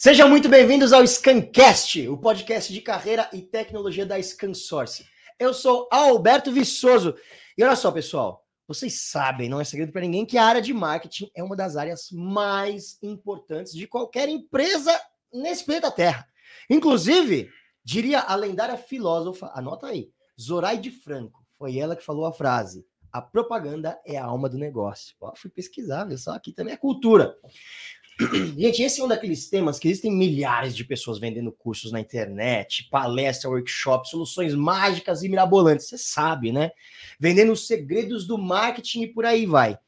Sejam muito bem-vindos ao Scancast, o podcast de carreira e tecnologia da ScanSource. Eu sou Alberto Viçoso. E olha só, pessoal, vocês sabem, não é segredo para ninguém, que a área de marketing é uma das áreas mais importantes de qualquer empresa nesse planeta Terra. Inclusive, diria a lendária filósofa, anota aí, Zoraide Franco, foi ela que falou a frase: a propaganda é a alma do negócio. Ó, fui pesquisar, viu só? Aqui também é cultura. Gente, esse é um daqueles temas que existem milhares de pessoas vendendo cursos na internet, palestra, workshop, soluções mágicas e mirabolantes. Você sabe, né? Vendendo os segredos do marketing e por aí vai.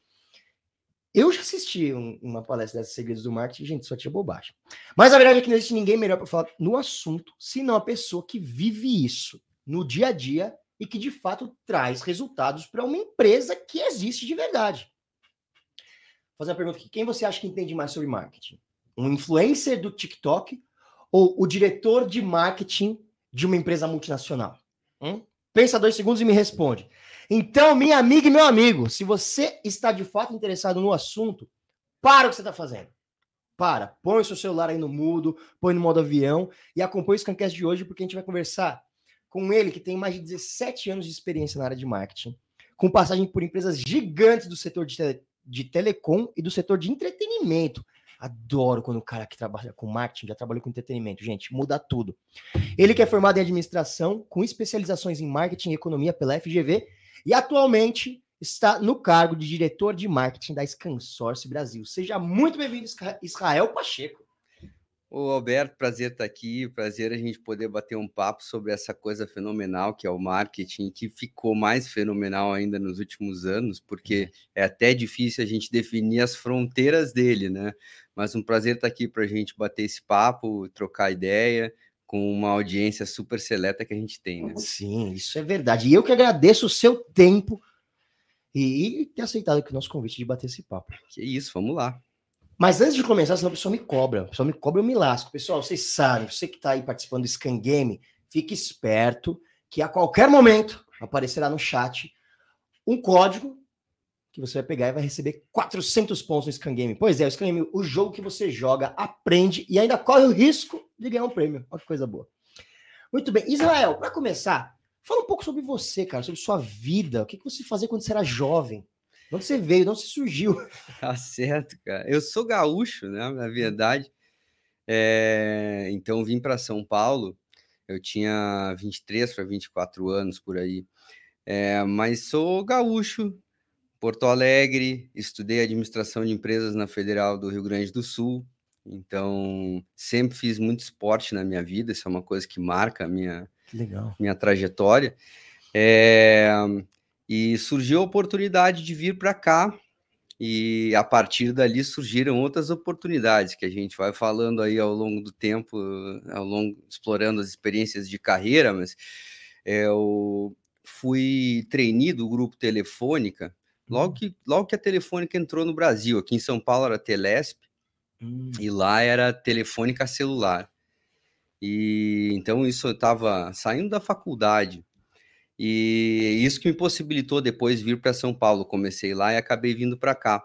Eu já assisti um, uma palestra desses segredos do marketing, gente, só tinha bobagem. Mas a verdade é que não existe ninguém melhor para falar no assunto, senão a pessoa que vive isso no dia a dia e que de fato traz resultados para uma empresa que existe de verdade fazer uma pergunta aqui. Quem você acha que entende mais sobre marketing? Um influencer do TikTok ou o diretor de marketing de uma empresa multinacional? Hum? Pensa dois segundos e me responde. Então, minha amiga e meu amigo, se você está de fato interessado no assunto, para o que você está fazendo. Para, põe o seu celular aí no mudo, põe no modo avião e acompanhe o Scancast de hoje, porque a gente vai conversar com ele, que tem mais de 17 anos de experiência na área de marketing, com passagem por empresas gigantes do setor de de telecom e do setor de entretenimento. Adoro quando o cara que trabalha com marketing já trabalhou com entretenimento, gente, muda tudo. Ele que é formado em administração, com especializações em marketing e economia pela FGV, e atualmente está no cargo de diretor de marketing da Scansource Brasil. Seja muito bem-vindo, Israel Pacheco. Ô Alberto, prazer estar aqui, prazer a gente poder bater um papo sobre essa coisa fenomenal que é o marketing, que ficou mais fenomenal ainda nos últimos anos, porque é até difícil a gente definir as fronteiras dele, né? Mas um prazer estar aqui para a gente bater esse papo, trocar ideia com uma audiência super seleta que a gente tem, né? Sim, isso é verdade. E eu que agradeço o seu tempo e ter aceitado aqui o nosso convite de bater esse papo. Que isso, vamos lá. Mas antes de começar, senão a pessoa me cobra. A pessoa me cobra, eu me lasco. Pessoal, vocês sabem, você que está aí participando do Scan Game, fique esperto que a qualquer momento aparecerá no chat um código que você vai pegar e vai receber 400 pontos no Scan Game. Pois é, o Scan Game, o jogo que você joga, aprende e ainda corre o risco de ganhar um prêmio. Olha que coisa boa. Muito bem. Israel, para começar, fala um pouco sobre você, cara, sobre sua vida. O que você fazia quando você era jovem? Onde você veio? Onde você surgiu? Tá certo, cara. Eu sou gaúcho, né? Na verdade. É... Então, vim para São Paulo. Eu tinha 23 para 24 anos por aí. É... Mas sou gaúcho, Porto Alegre. Estudei administração de empresas na Federal do Rio Grande do Sul. Então, sempre fiz muito esporte na minha vida. Isso é uma coisa que marca a minha, minha trajetória. É... E surgiu a oportunidade de vir para cá, e a partir dali surgiram outras oportunidades que a gente vai falando aí ao longo do tempo, ao longo explorando as experiências de carreira, mas é, eu fui trainee do grupo Telefônica logo hum. que, logo que a Telefônica entrou no Brasil. Aqui em São Paulo era Telesp hum. e lá era Telefônica Celular. E então isso eu estava saindo da faculdade. E isso que me possibilitou depois vir para São Paulo. Comecei lá e acabei vindo para cá.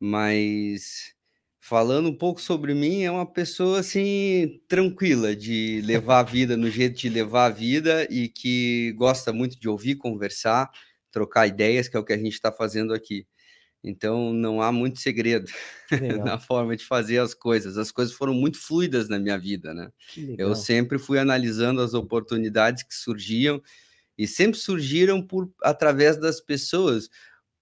Mas falando um pouco sobre mim, é uma pessoa assim tranquila de levar a vida no jeito de levar a vida e que gosta muito de ouvir, conversar, trocar ideias, que é o que a gente está fazendo aqui. Então não há muito segredo na forma de fazer as coisas. As coisas foram muito fluidas na minha vida, né? Eu sempre fui analisando as oportunidades que surgiam e sempre surgiram por através das pessoas.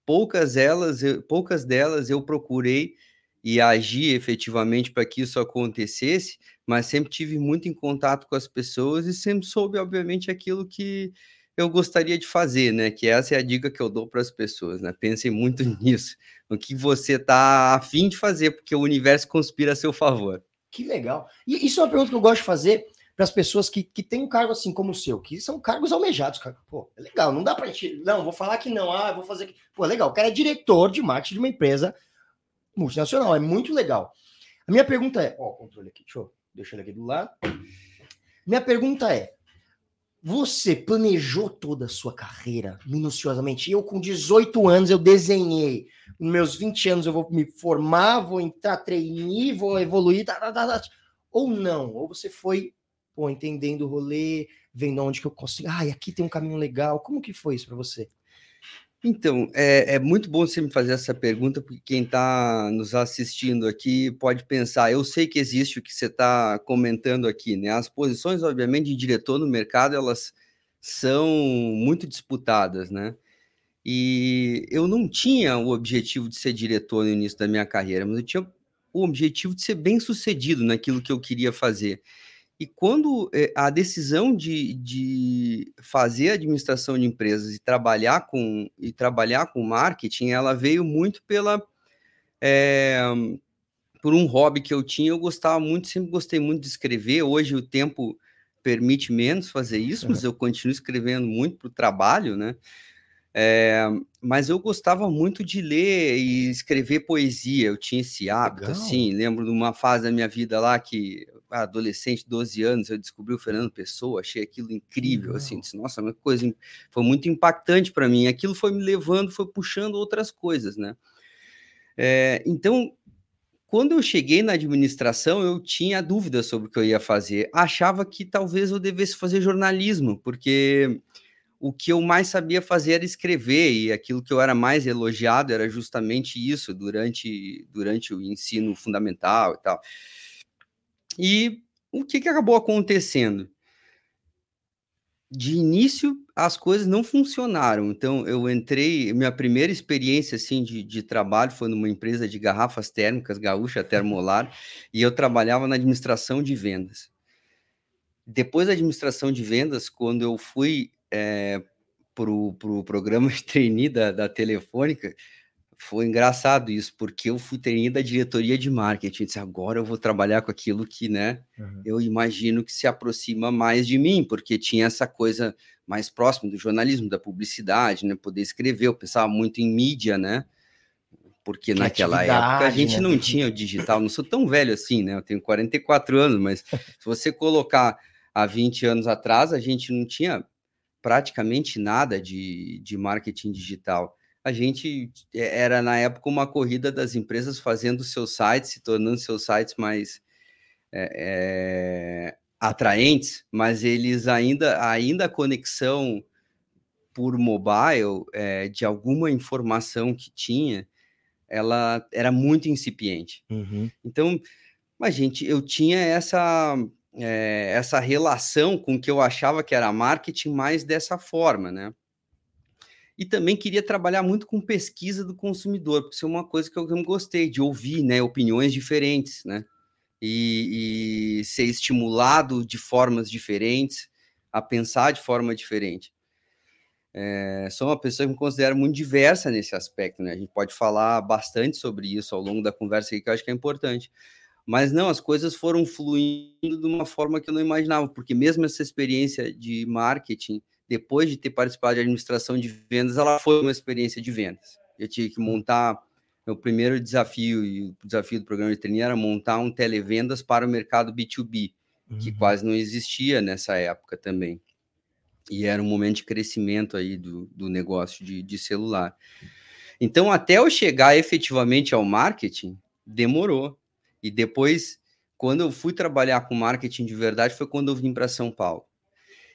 Poucas elas, poucas delas eu procurei e agi efetivamente para que isso acontecesse, mas sempre tive muito em contato com as pessoas e sempre soube, obviamente, aquilo que eu gostaria de fazer, né? Que essa é a dica que eu dou para as pessoas, né? Pensem muito nisso, no que você está afim de fazer, porque o universo conspira a seu favor. Que legal. E isso é uma pergunta que eu gosto de fazer para as pessoas que, que têm um cargo assim como o seu, que são cargos almejados, cara. Pô, é legal, não dá para gente. Não, vou falar que não, ah, vou fazer. Aqui. Pô, é legal, o cara é diretor de marketing de uma empresa multinacional, é muito legal. A minha pergunta é: ó, controle aqui, deixa eu deixar ele aqui do lado. Minha pergunta é: você planejou toda a sua carreira minuciosamente? Eu, com 18 anos, eu desenhei. Nos meus 20 anos, eu vou me formar, vou entrar trainee, vou evoluir. Tá, tá, tá, tá. ou não? Ou você foi pô, entendendo o rolê, vendo onde que eu consigo. Ah, aqui tem um caminho legal. Como que foi isso para você? Então, é, é, muito bom você me fazer essa pergunta, porque quem está nos assistindo aqui pode pensar, eu sei que existe o que você está comentando aqui, né? As posições, obviamente, de diretor no mercado, elas são muito disputadas, né? E eu não tinha o objetivo de ser diretor no início da minha carreira, mas eu tinha o objetivo de ser bem sucedido naquilo que eu queria fazer. E quando é, a decisão de, de fazer administração de empresas e trabalhar com e trabalhar com marketing, ela veio muito pela é, por um hobby que eu tinha. Eu gostava muito, sempre gostei muito de escrever. Hoje o tempo permite menos fazer isso, mas eu continuo escrevendo muito para o trabalho, né? É, mas eu gostava muito de ler e escrever poesia, eu tinha esse hábito, Legal. assim, lembro de uma fase da minha vida lá que, adolescente, 12 anos, eu descobri o Fernando Pessoa, achei aquilo incrível, Legal. assim, disse, nossa, uma coisa, foi muito impactante para mim, aquilo foi me levando, foi puxando outras coisas, né? É, então, quando eu cheguei na administração, eu tinha dúvidas sobre o que eu ia fazer, achava que talvez eu devesse fazer jornalismo, porque o que eu mais sabia fazer era escrever, e aquilo que eu era mais elogiado era justamente isso durante, durante o ensino fundamental e tal. E o que, que acabou acontecendo? De início, as coisas não funcionaram. Então, eu entrei, minha primeira experiência assim de, de trabalho foi numa empresa de garrafas térmicas, Gaúcha Termolar, e eu trabalhava na administração de vendas. Depois da administração de vendas, quando eu fui é, para o pro programa de trainee da, da Telefônica, foi engraçado isso, porque eu fui trainee da diretoria de marketing. disse, agora eu vou trabalhar com aquilo que, né, uhum. eu imagino que se aproxima mais de mim, porque tinha essa coisa mais próxima do jornalismo, da publicidade, né, poder escrever. Eu pensava muito em mídia, né, porque naquela época a gente né? não tinha o digital. Não sou tão velho assim, né, eu tenho 44 anos, mas se você colocar há 20 anos atrás, a gente não tinha praticamente nada de, de marketing digital. A gente é, era, na época, uma corrida das empresas fazendo seus sites, se tornando seus sites mais é, é, atraentes, mas eles ainda, ainda a conexão por mobile é, de alguma informação que tinha, ela era muito incipiente. Uhum. Então, mas gente, eu tinha essa é, essa relação com o que eu achava que era marketing mais dessa forma, né? E também queria trabalhar muito com pesquisa do consumidor, porque isso é uma coisa que eu, gostei de ouvir, né? Opiniões diferentes, né? E, e, ser estimulado de formas diferentes, a pensar de forma diferente. É, sou uma pessoa que me considero muito diversa nesse aspecto, né? A gente pode falar bastante sobre isso ao longo da conversa aqui, que eu acho que é importante. Mas não, as coisas foram fluindo de uma forma que eu não imaginava, porque mesmo essa experiência de marketing, depois de ter participado de administração de vendas, ela foi uma experiência de vendas. Eu tive que montar meu primeiro desafio e o desafio do programa de treinamento era montar um televendas para o mercado B2B, uhum. que quase não existia nessa época também. E era um momento de crescimento aí do, do negócio de, de celular. Então, até eu chegar efetivamente ao marketing, demorou. E depois, quando eu fui trabalhar com marketing de verdade, foi quando eu vim para São Paulo.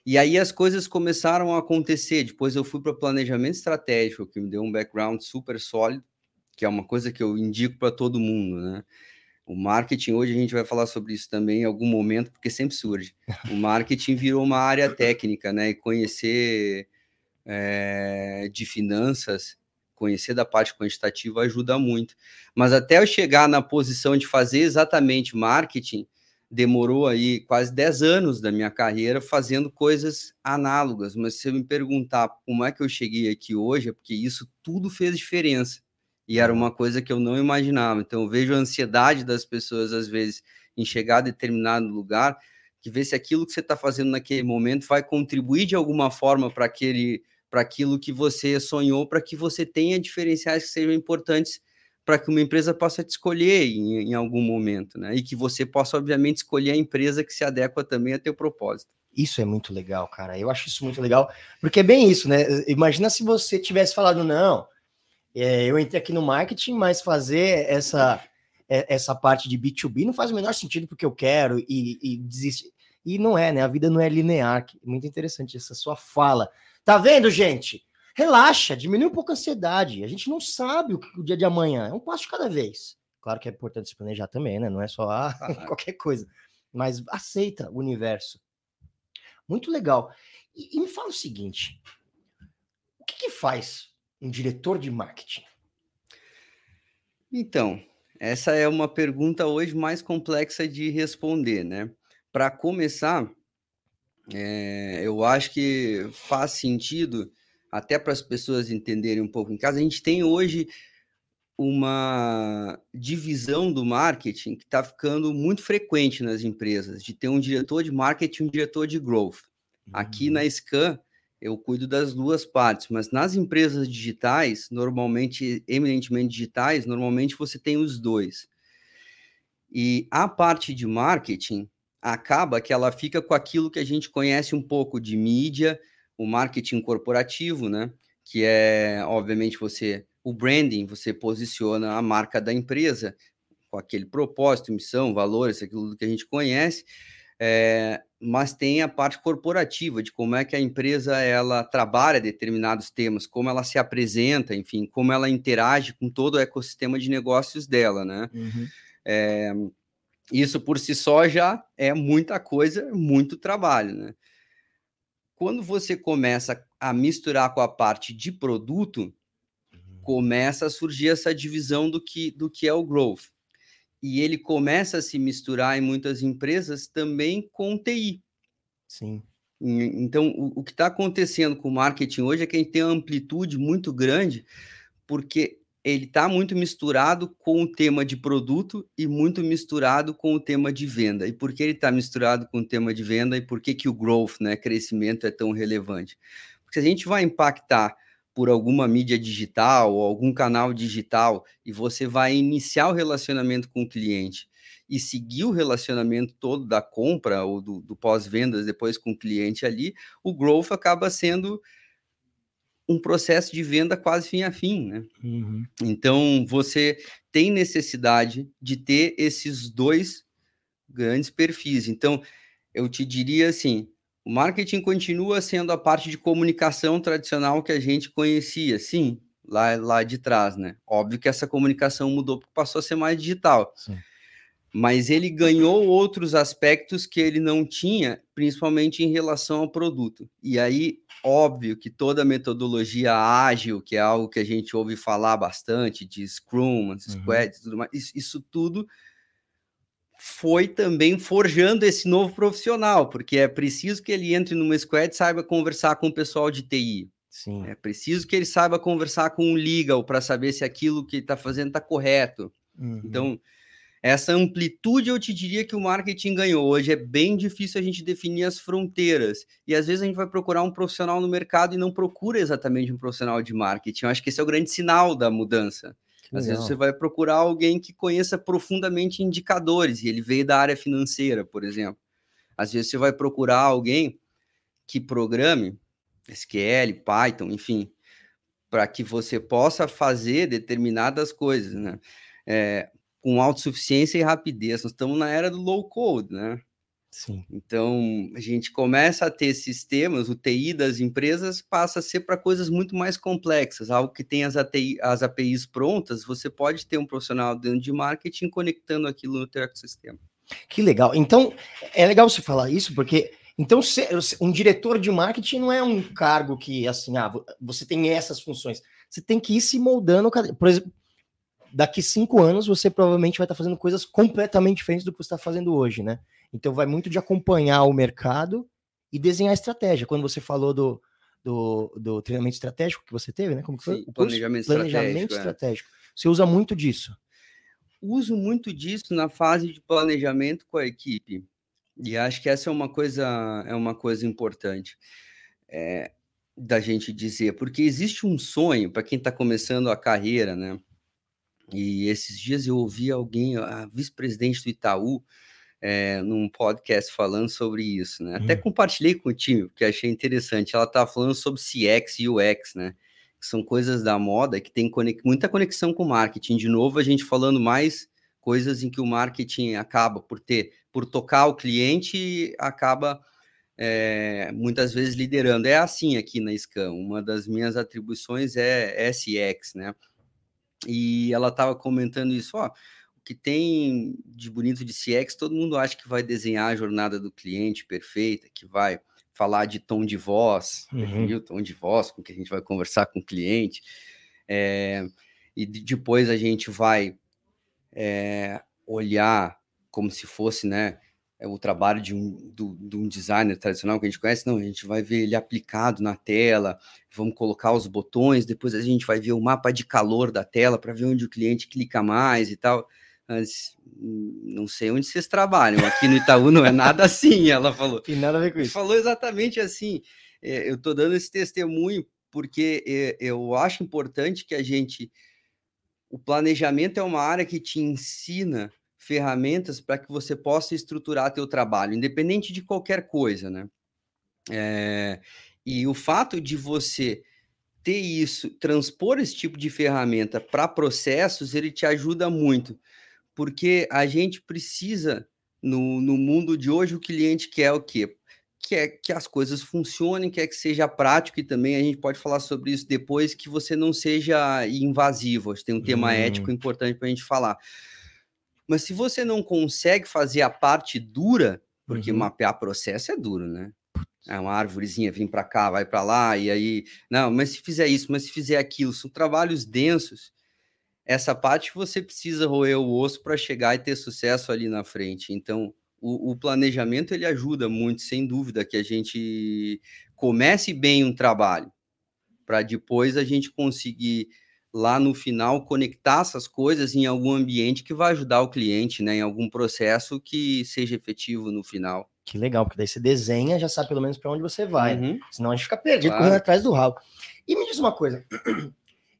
E aí as coisas começaram a acontecer. Depois eu fui para planejamento estratégico, que me deu um background super sólido, que é uma coisa que eu indico para todo mundo, né? O marketing, hoje a gente vai falar sobre isso também em algum momento, porque sempre surge. O marketing virou uma área técnica, né? E conhecer é, de finanças conhecer da parte quantitativa ajuda muito. Mas até eu chegar na posição de fazer exatamente marketing, demorou aí quase 10 anos da minha carreira fazendo coisas análogas. Mas se você me perguntar como é que eu cheguei aqui hoje, é porque isso tudo fez diferença. E era uma coisa que eu não imaginava. Então eu vejo a ansiedade das pessoas, às vezes, em chegar a determinado lugar, que vê se aquilo que você está fazendo naquele momento vai contribuir de alguma forma para aquele para aquilo que você sonhou, para que você tenha diferenciais que sejam importantes para que uma empresa possa te escolher em, em, algum momento, né? E que você possa, obviamente, escolher a empresa que se adequa também a teu propósito. Isso é muito legal, cara. Eu acho isso muito legal, porque é bem isso, né? Imagina se você tivesse falado, não, é, eu entrei aqui no marketing, mas fazer essa é, essa parte de B2B não faz o menor sentido porque eu quero e, e desiste. E não é, né? A vida não é linear. Muito interessante essa sua fala. Tá vendo, gente? Relaxa, diminui um pouco a ansiedade. A gente não sabe o que o dia de amanhã é um passo de cada vez. Claro que é importante se planejar também, né? Não é só ah, qualquer coisa. Mas aceita o universo. Muito legal. E, e me fala o seguinte: o que, que faz um diretor de marketing? Então, essa é uma pergunta hoje mais complexa de responder, né? Para começar, é, eu acho que faz sentido, até para as pessoas entenderem um pouco em casa, a gente tem hoje uma divisão do marketing que está ficando muito frequente nas empresas, de ter um diretor de marketing e um diretor de growth. Aqui na uhum. Scan, eu cuido das duas partes, mas nas empresas digitais, normalmente, eminentemente digitais, normalmente você tem os dois. E a parte de marketing acaba que ela fica com aquilo que a gente conhece um pouco de mídia, o marketing corporativo, né? Que é, obviamente, você o branding, você posiciona a marca da empresa com aquele propósito, missão, valores, aquilo que a gente conhece. É, mas tem a parte corporativa de como é que a empresa ela trabalha determinados temas, como ela se apresenta, enfim, como ela interage com todo o ecossistema de negócios dela, né? Uhum. É, isso por si só já é muita coisa, muito trabalho, né? Quando você começa a misturar com a parte de produto, uhum. começa a surgir essa divisão do que, do que é o growth e ele começa a se misturar em muitas empresas também com TI. Sim. Então, o, o que está acontecendo com o marketing hoje é que a gente tem uma amplitude muito grande, porque ele está muito misturado com o tema de produto e muito misturado com o tema de venda. E por que ele está misturado com o tema de venda e por que, que o growth, né, crescimento, é tão relevante? Porque se a gente vai impactar por alguma mídia digital ou algum canal digital e você vai iniciar o relacionamento com o cliente e seguir o relacionamento todo da compra ou do, do pós-vendas depois com o cliente ali, o growth acaba sendo um processo de venda quase fim a fim, né? Uhum. Então você tem necessidade de ter esses dois grandes perfis. Então eu te diria assim, o marketing continua sendo a parte de comunicação tradicional que a gente conhecia, sim, lá, lá de trás, né? Óbvio que essa comunicação mudou porque passou a ser mais digital. Sim. Mas ele ganhou outros aspectos que ele não tinha, principalmente em relação ao produto. E aí, óbvio que toda metodologia ágil, que é algo que a gente ouve falar bastante, de Scrum, uhum. Squad, tudo mais, isso, isso tudo foi também forjando esse novo profissional, porque é preciso que ele entre numa squad e saiba conversar com o pessoal de TI. Sim. É preciso que ele saiba conversar com um legal para saber se aquilo que está fazendo está correto. Uhum. Então, essa amplitude eu te diria que o marketing ganhou. Hoje é bem difícil a gente definir as fronteiras. E às vezes a gente vai procurar um profissional no mercado e não procura exatamente um profissional de marketing. Eu acho que esse é o grande sinal da mudança. Às vezes você vai procurar alguém que conheça profundamente indicadores, e ele veio da área financeira, por exemplo. Às vezes você vai procurar alguém que programe SQL, Python, enfim, para que você possa fazer determinadas coisas, né? É, com autossuficiência e rapidez. Nós estamos na era do low code, né? Sim. Então, a gente começa a ter sistemas, o TI das empresas passa a ser para coisas muito mais complexas, algo que tem as, ATI, as APIs prontas, você pode ter um profissional dentro de marketing conectando aquilo no teu ecossistema. Que legal. Então, é legal você falar isso, porque então um diretor de marketing não é um cargo que, assim, ah, você tem essas funções. Você tem que ir se moldando. Por exemplo, daqui cinco anos você provavelmente vai estar fazendo coisas completamente diferentes do que você está fazendo hoje, né? Então vai muito de acompanhar o mercado e desenhar estratégia. Quando você falou do, do, do treinamento estratégico que você teve, né? Como que foi? Sim, o planejamento, planejamento estratégico, estratégico. É. Você usa muito disso? Uso muito disso na fase de planejamento com a equipe. E acho que essa é uma coisa, é uma coisa importante é, da gente dizer, porque existe um sonho para quem está começando a carreira, né? E esses dias eu ouvi alguém, a vice-presidente do Itaú, é, num podcast falando sobre isso, né? Hum. Até compartilhei com o time, porque achei interessante. Ela estava falando sobre CX e UX, né? Que são coisas da moda que tem conex muita conexão com marketing. De novo, a gente falando mais coisas em que o marketing acaba por ter, por tocar o cliente, acaba é, muitas vezes liderando. É assim aqui na Scam. Uma das minhas atribuições é SX, né? E ela estava comentando isso, ó. O que tem de bonito de CX, todo mundo acha que vai desenhar a jornada do cliente perfeita, que vai falar de tom de voz, uhum. o tom de voz com que a gente vai conversar com o cliente. É, e depois a gente vai é, olhar como se fosse, né, é o trabalho de um, do, de um designer tradicional que a gente conhece, não, a gente vai ver ele aplicado na tela, vamos colocar os botões, depois a gente vai ver o mapa de calor da tela para ver onde o cliente clica mais e tal. Mas hum, não sei onde vocês trabalham, aqui no Itaú não é nada assim, ela falou. Tem nada a ver com isso. Falou exatamente assim. É, eu estou dando esse testemunho porque é, eu acho importante que a gente o planejamento é uma área que te ensina ferramentas para que você possa estruturar teu trabalho, independente de qualquer coisa, né? É, e o fato de você ter isso, transpor esse tipo de ferramenta para processos, ele te ajuda muito, porque a gente precisa, no, no mundo de hoje, o cliente quer o quê? quer que as coisas funcionem, quer que seja prático e também a gente pode falar sobre isso depois, que você não seja invasivo. Tem um tema hum. ético importante para a gente falar. Mas se você não consegue fazer a parte dura, porque uhum. mapear processo é duro, né? É uma árvorezinha vir para cá, vai para lá, e aí, não, mas se fizer isso, mas se fizer aquilo, são trabalhos densos. Essa parte você precisa roer o osso para chegar e ter sucesso ali na frente. Então, o, o, planejamento ele ajuda muito, sem dúvida, que a gente comece bem um trabalho, para depois a gente conseguir lá no final conectar essas coisas em algum ambiente que vai ajudar o cliente, né, em algum processo que seja efetivo no final. Que legal, porque daí você desenha, já sabe pelo menos para onde você vai, uhum. senão a gente fica perdido claro. correndo atrás do rabo. E me diz uma coisa,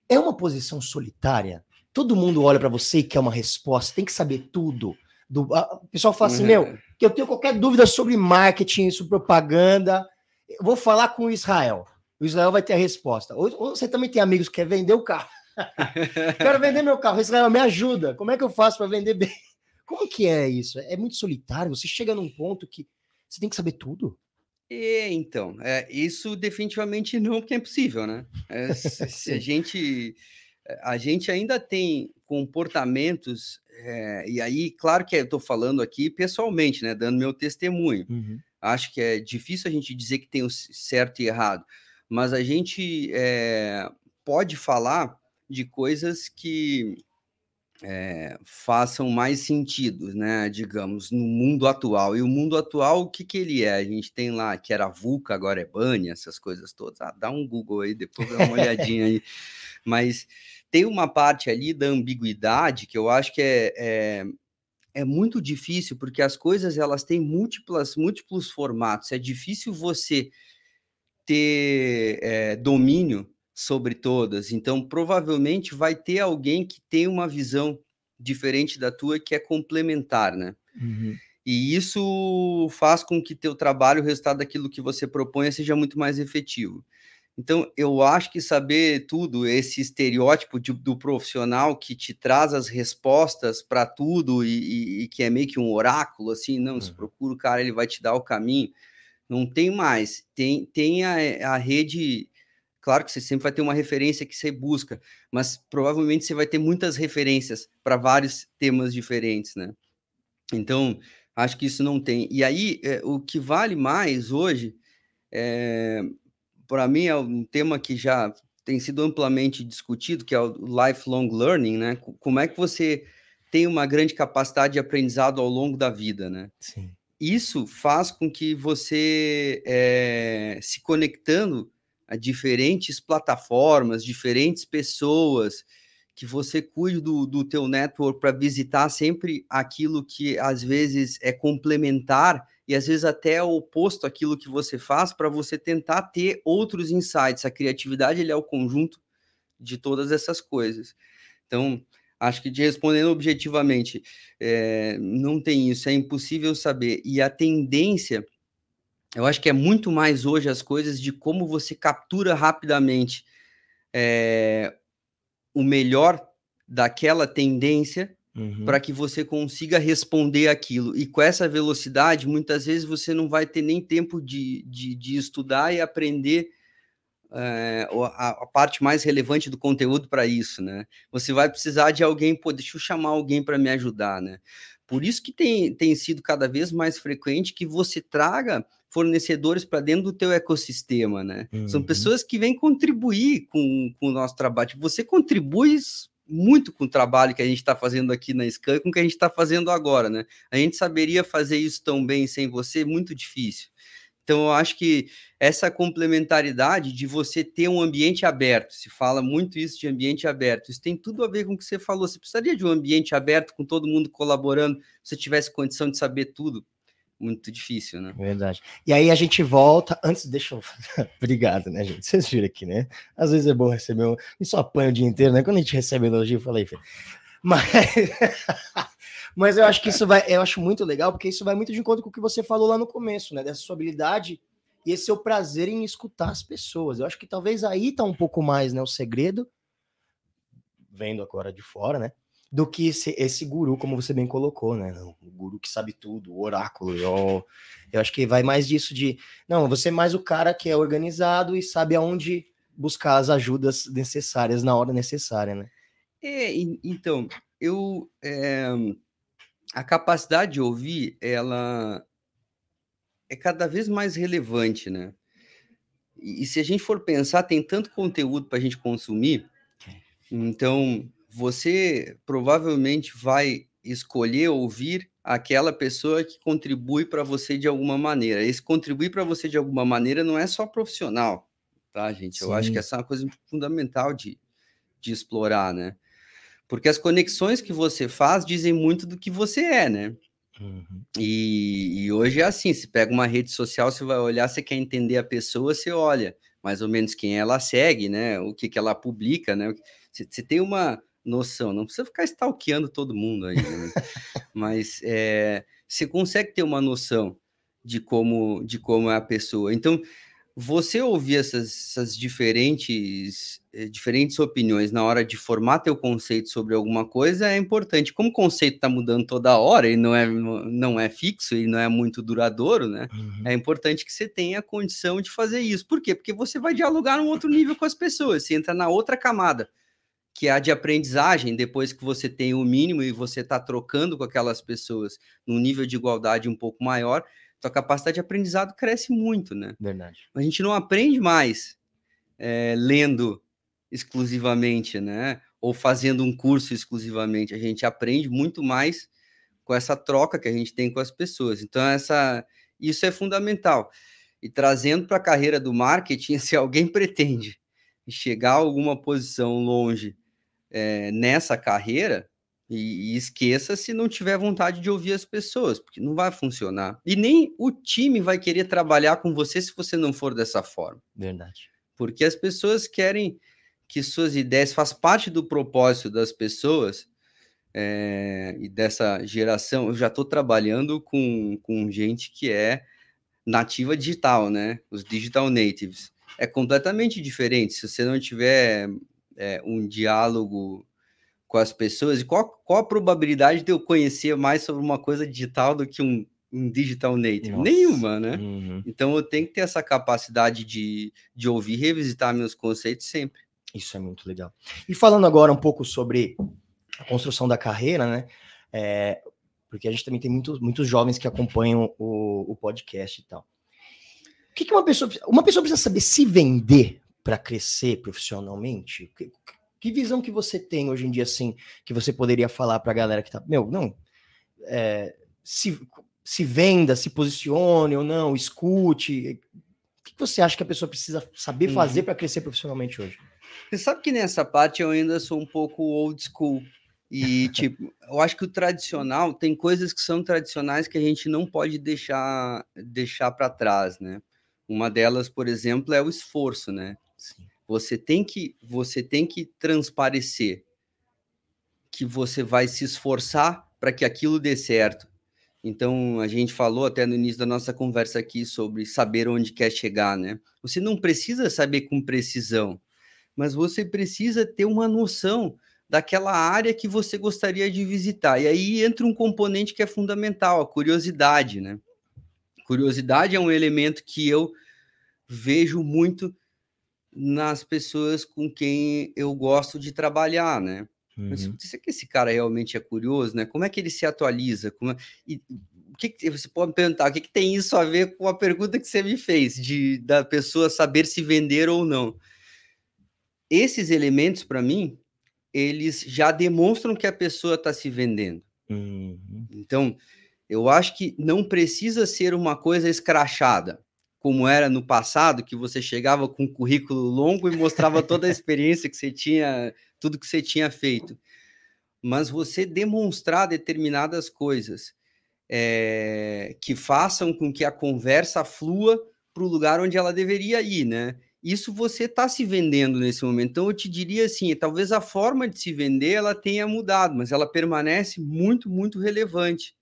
é uma posição solitária? Todo mundo olha para você e quer uma resposta, tem que saber tudo. Do, a, o pessoal fala assim, uhum. meu, que eu tenho qualquer dúvida sobre marketing, sobre propaganda, eu vou falar com o Israel. O Israel vai ter a resposta. Ou, ou você também tem amigos que quer vender o carro. Quero vender meu carro. Israel, me ajuda. Como é que eu faço para vender bem? Como que é isso? É muito solitário. Você chega num ponto que você tem que saber tudo. É, então, é, isso definitivamente não, porque é impossível, né? É, se, se a gente a gente ainda tem comportamentos, é, e aí, claro que eu estou falando aqui pessoalmente, né, dando meu testemunho. Uhum. Acho que é difícil a gente dizer que tem o certo e errado, mas a gente é, pode falar de coisas que é, façam mais sentido, né? Digamos, no mundo atual. E o mundo atual, o que, que ele é? A gente tem lá que era VUCA, agora é BANI, essas coisas todas. Ah, dá um Google aí, depois dá uma olhadinha aí. Mas tem uma parte ali da ambiguidade que eu acho que é, é, é muito difícil, porque as coisas elas têm múltiplas, múltiplos formatos. É difícil você ter é, domínio sobre todas. Então, provavelmente vai ter alguém que tem uma visão diferente da tua que é complementar, né? Uhum. E isso faz com que teu trabalho, o resultado daquilo que você propõe, seja muito mais efetivo. Então, eu acho que saber tudo, esse estereótipo de, do profissional que te traz as respostas para tudo e, e, e, que é meio que um oráculo, assim, não, uhum. se procura o cara, ele vai te dar o caminho. Não tem mais. Tem, tem a, a rede. Claro que você sempre vai ter uma referência que você busca, mas provavelmente você vai ter muitas referências para vários temas diferentes, né? Então, acho que isso não tem. E aí, é, o que vale mais hoje é, para mim é um tema que já tem sido amplamente discutido, que é o lifelong learning, né? Como é que você tem uma grande capacidade de aprendizado ao longo da vida, né? Sim. Isso faz com que você, é, se conectando diferentes plataformas, diferentes pessoas, que você cuide do, do teu network para visitar sempre aquilo que às vezes é complementar e às vezes até é oposto àquilo que você faz para você tentar ter outros insights. A criatividade ele é o conjunto de todas essas coisas. Então, acho que te respondendo objetivamente, é, não tem isso, é impossível saber. E a tendência, eu acho que é muito mais hoje as coisas de como você captura rapidamente é, o melhor daquela tendência uhum. para que você consiga responder aquilo. E com essa velocidade, muitas vezes você não vai ter nem tempo de, de, de estudar e aprender é, a, a, parte mais relevante do conteúdo para isso, né? Você vai precisar de alguém, pô, deixa eu chamar alguém para me ajudar, né? Por isso que tem, tem sido cada vez mais frequente que você traga fornecedores para dentro do teu ecossistema, né? Uhum. São pessoas que vêm contribuir com, com o nosso trabalho. Tipo, você contribui muito com o trabalho que a gente está fazendo aqui na Scan, com o que a gente está fazendo agora, né? A gente saberia fazer isso tão bem sem você, muito difícil. Então, eu acho que essa complementaridade de você ter um ambiente aberto, se fala muito isso de ambiente aberto, isso tem tudo a ver com o que você falou. Você precisaria de um ambiente aberto com todo mundo colaborando, se você tivesse condição de saber tudo. Muito difícil, né? Verdade. E aí a gente volta. Antes, deixa eu. Obrigado, né, gente? Vocês viram aqui, né? Às vezes é bom receber um. Só apanha o dia inteiro, né? Quando a gente recebe elogio, eu falei, mas. Mas eu acho que isso vai, eu acho muito legal, porque isso vai muito de encontro com o que você falou lá no começo, né? Dessa sua habilidade e esse seu prazer em escutar as pessoas. Eu acho que talvez aí tá um pouco mais, né, o segredo, vendo agora de fora, né? Do que esse, esse guru, como você bem colocou, né? O guru que sabe tudo, o oráculo. Eu, eu acho que vai mais disso de. Não, você é mais o cara que é organizado e sabe aonde buscar as ajudas necessárias na hora necessária, né? É, então, eu. É a capacidade de ouvir, ela é cada vez mais relevante, né? E, e se a gente for pensar, tem tanto conteúdo para a gente consumir, então você provavelmente vai escolher ouvir aquela pessoa que contribui para você de alguma maneira. Esse contribuir para você de alguma maneira não é só profissional, tá, gente? Sim. Eu acho que essa é uma coisa fundamental de, de explorar, né? Porque as conexões que você faz dizem muito do que você é, né? Uhum. E, e, hoje é assim: se pega uma rede social, você vai olhar, você quer entender a pessoa, você olha mais ou menos quem ela segue, né? O que, que ela publica, né? Você, você tem uma noção, não precisa ficar stalkeando todo mundo aí, né? mas é, você consegue ter uma noção de como, de como é a pessoa. Então, você ouvir essas, essas diferentes, eh, diferentes opiniões na hora de formar teu conceito sobre alguma coisa é importante. Como o conceito está mudando toda hora e não é, não é fixo e não é muito duradouro, né? Uhum. É importante que você tenha a condição de fazer isso. Por quê? Porque você vai dialogar num outro nível com as pessoas, você entra na outra camada, que é a de aprendizagem, depois que você tem o mínimo e você está trocando com aquelas pessoas num nível de igualdade um pouco maior, tua capacidade de aprendizado cresce muito, né? Verdade. A gente não aprende mais é, lendo exclusivamente, né? Ou fazendo um curso exclusivamente. A gente aprende muito mais com essa troca que a gente tem com as pessoas. Então, essa, isso é fundamental. E trazendo para a carreira do marketing, se alguém pretende chegar a alguma posição longe é, nessa carreira, e, e, esqueça se não tiver vontade de ouvir as pessoas, porque não vai funcionar. E nem o time vai querer trabalhar com você se você não for dessa forma. Verdade. Porque as pessoas querem que suas ideias faz parte do propósito das pessoas é, e dessa geração. Eu já estou trabalhando com, com gente que é nativa digital, né? Os digital natives. É completamente diferente. Se você não tiver é, um diálogo com as pessoas? E qual, qual a probabilidade de eu conhecer mais sobre uma coisa digital do que um, um digital native? Nossa. Nenhuma, né? Uhum. Então eu tenho que ter essa capacidade de, de ouvir, revisitar meus conceitos sempre. Isso é muito legal. E falando agora um pouco sobre a construção da carreira, né? É, porque a gente também tem muitos, muitos jovens que acompanham o, o podcast e tal. O que, que uma pessoa uma pessoa precisa saber se vender para crescer profissionalmente? Que visão que você tem hoje em dia, assim, que você poderia falar para a galera que tá, meu, não, é, se, se venda, se posicione ou não, escute. O que você acha que a pessoa precisa saber uhum. fazer uhum. para crescer profissionalmente hoje? Você sabe que nessa parte eu ainda sou um pouco old school. E, tipo, eu acho que o tradicional tem coisas que são tradicionais que a gente não pode deixar deixar para trás, né? Uma delas, por exemplo, é o esforço, né? Sim. Você tem que você tem que transparecer que você vai se esforçar para que aquilo dê certo. Então, a gente falou até no início da nossa conversa aqui sobre saber onde quer chegar, né? Você não precisa saber com precisão, mas você precisa ter uma noção daquela área que você gostaria de visitar. E aí entra um componente que é fundamental, a curiosidade, né? Curiosidade é um elemento que eu vejo muito nas pessoas com quem eu gosto de trabalhar, né? Uhum. Mas será que esse cara realmente é curioso, né? Como é que ele se atualiza? Como é... e, o que, que, você pode me perguntar? O que, que tem isso a ver com a pergunta que você me fez de da pessoa saber se vender ou não? Esses elementos, para mim, eles já demonstram que a pessoa está se vendendo. Uhum. Então, eu acho que não precisa ser uma coisa escrachada como era no passado, que você chegava com um currículo longo e mostrava toda a experiência que você tinha, tudo que você tinha feito. Mas você demonstrar determinadas coisas é, que façam com que a conversa flua para o lugar onde ela deveria ir, né? Isso você está se vendendo nesse momento. Então, eu te diria assim: talvez a forma de se vender ela tenha mudado, mas ela permanece muito, muito relevante.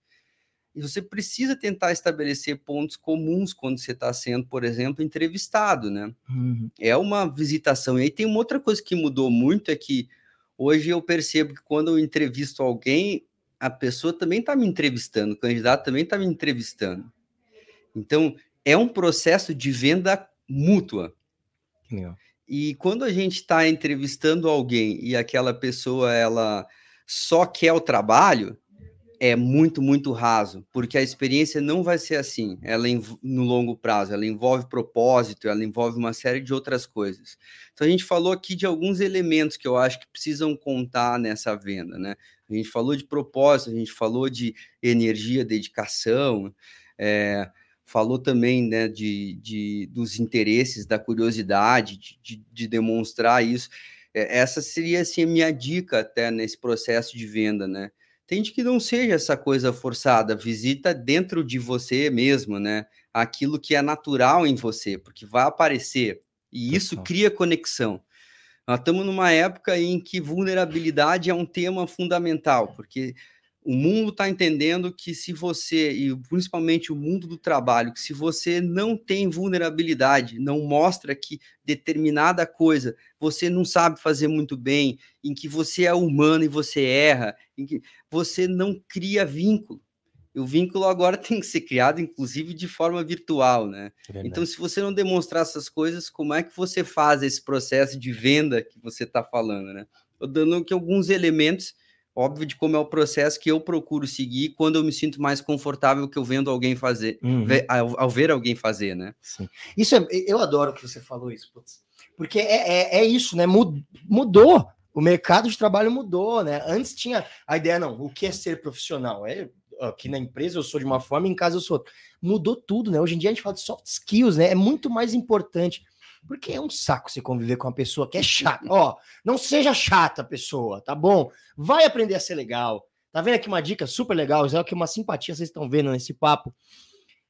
E você precisa tentar estabelecer pontos comuns quando você está sendo, por exemplo, entrevistado, né? Uhum. É uma visitação. E aí tem uma outra coisa que mudou muito, é que hoje eu percebo que quando eu entrevisto alguém, a pessoa também está me entrevistando, o candidato também está me entrevistando. Então, é um processo de venda mútua. E quando a gente está entrevistando alguém e aquela pessoa ela só quer o trabalho, é muito, muito raso, porque a experiência não vai ser assim, ela no longo prazo, ela envolve propósito, ela envolve uma série de outras coisas. Então a gente falou aqui de alguns elementos que eu acho que precisam contar nessa venda, né? A gente falou de propósito, a gente falou de energia, dedicação, é, falou também né, de, de, dos interesses, da curiosidade, de, de, de demonstrar isso. É, essa seria assim, a minha dica até nesse processo de venda, né? Tente que não seja essa coisa forçada, visita dentro de você mesmo, né? Aquilo que é natural em você, porque vai aparecer. E isso cria conexão. Nós estamos numa época em que vulnerabilidade é um tema fundamental, porque o mundo está entendendo que se você, e principalmente o mundo do trabalho, que se você não tem vulnerabilidade, não mostra que determinada coisa você não sabe fazer muito bem, em que você é humano e você erra, em que você não cria vínculo. E o vínculo agora tem que ser criado, inclusive, de forma virtual, né? É então, se você não demonstrar essas coisas, como é que você faz esse processo de venda que você está falando, né? Estou dando aqui alguns elementos óbvio de como é o processo que eu procuro seguir quando eu me sinto mais confortável que eu vendo alguém fazer, uhum. ao, ao, ver alguém fazer, né? Sim. Isso é, eu adoro que você falou isso, putz, porque é, é, é, isso, né? Mudou. O mercado de trabalho mudou, né? Antes tinha a ideia, não, o que é ser profissional? É aqui na empresa eu sou de uma forma, em casa eu sou outra. Mudou tudo, né? Hoje em dia a gente fala de soft skills, né? É muito mais importante. Porque é um saco você conviver com uma pessoa que é chata. Ó, não seja chata, pessoa, tá bom? Vai aprender a ser legal. Tá vendo aqui uma dica super legal? É que uma simpatia vocês estão vendo nesse papo.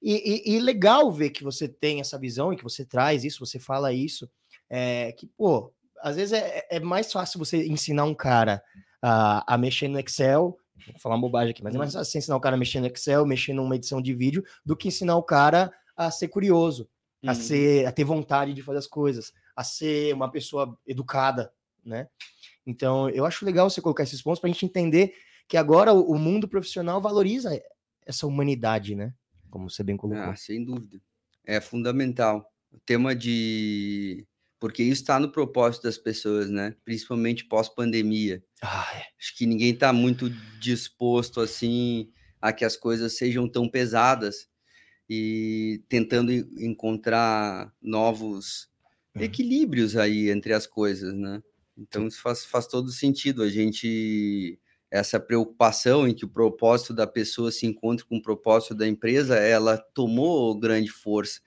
E, e, e, legal ver que você tem essa visão e que você traz isso, você fala isso. É, que, pô, às vezes é, é mais fácil você ensinar um cara a, a mexer no Excel vou falar bobagem aqui, mas é mais fácil ensinar o cara a mexer no Excel, mexer numa edição de vídeo, do que ensinar o cara a ser curioso, a uhum. ser, a ter vontade de fazer as coisas, a ser uma pessoa educada, né? Então, eu acho legal você colocar esses pontos para a gente entender que agora o, o, mundo profissional valoriza essa humanidade, né? Como você bem colocou. Ah, sem dúvida. É fundamental. O tema de. Porque isso está no propósito das pessoas, né? Principalmente pós-pandemia. Ah, é. Acho que ninguém está muito disposto, assim, a que as coisas sejam tão pesadas e tentando encontrar novos uhum. equilíbrios aí entre as coisas, né? Então isso faz, faz todo sentido a gente essa preocupação em que o propósito da pessoa se encontre com o propósito da empresa, ela tomou grande força.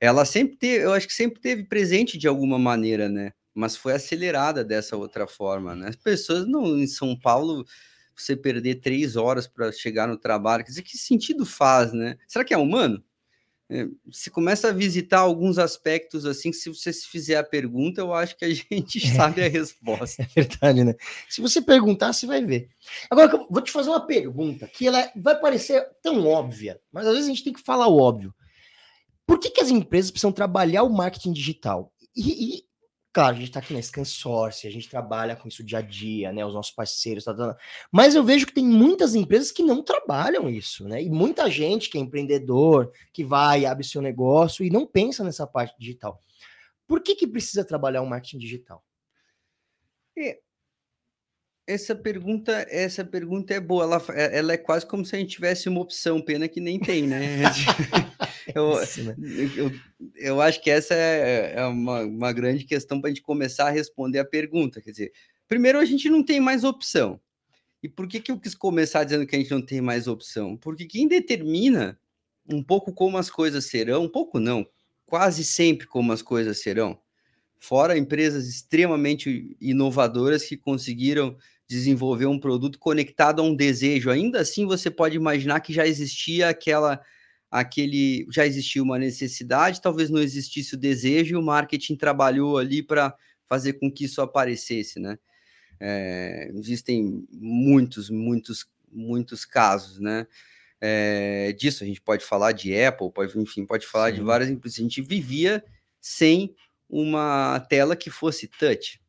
Ela sempre teve, eu acho que sempre teve presente de alguma maneira, né? Mas foi acelerada dessa outra forma, né? As pessoas não em São Paulo você perder três horas para chegar no trabalho. Quer dizer, que sentido faz, né? Será que é humano? É, se começa a visitar alguns aspectos assim, se você se fizer a pergunta, eu acho que a gente sabe a resposta. É verdade, né? Se você perguntar, você vai ver. Agora, eu vou te fazer uma pergunta que ela vai parecer tão óbvia, mas às vezes a gente tem que falar o óbvio. Por que, que as empresas precisam trabalhar o marketing digital? E, e Claro, a gente está aqui na Scansource, a gente trabalha com isso dia a dia, né? Os nossos parceiros, tá, tá, tá. mas eu vejo que tem muitas empresas que não trabalham isso, né? E muita gente que é empreendedor, que vai, abre seu negócio e não pensa nessa parte digital. Por que, que precisa trabalhar o marketing digital? É, essa pergunta, essa pergunta é boa. Ela, é, ela é quase como se a gente tivesse uma opção, pena que nem tem, né? eu, isso, né? eu, eu, acho que essa é, é uma, uma grande questão para a gente começar a responder a pergunta. Quer dizer, primeiro a gente não tem mais opção. E por que, que eu quis começar dizendo que a gente não tem mais opção? Porque quem determina um pouco como as coisas serão, um pouco não, quase sempre como as coisas serão, fora empresas extremamente inovadoras que conseguiram desenvolver um produto conectado a um desejo. Ainda assim, você pode imaginar que já existia aquela aquele já existia uma necessidade, talvez não existisse o desejo e o marketing trabalhou ali para fazer com que isso aparecesse, né? É, existem muitos, muitos, muitos casos, né? É, disso a gente pode falar de Apple, pode, enfim, pode falar Sim. de várias empresas. A gente vivia sem uma tela que fosse touch.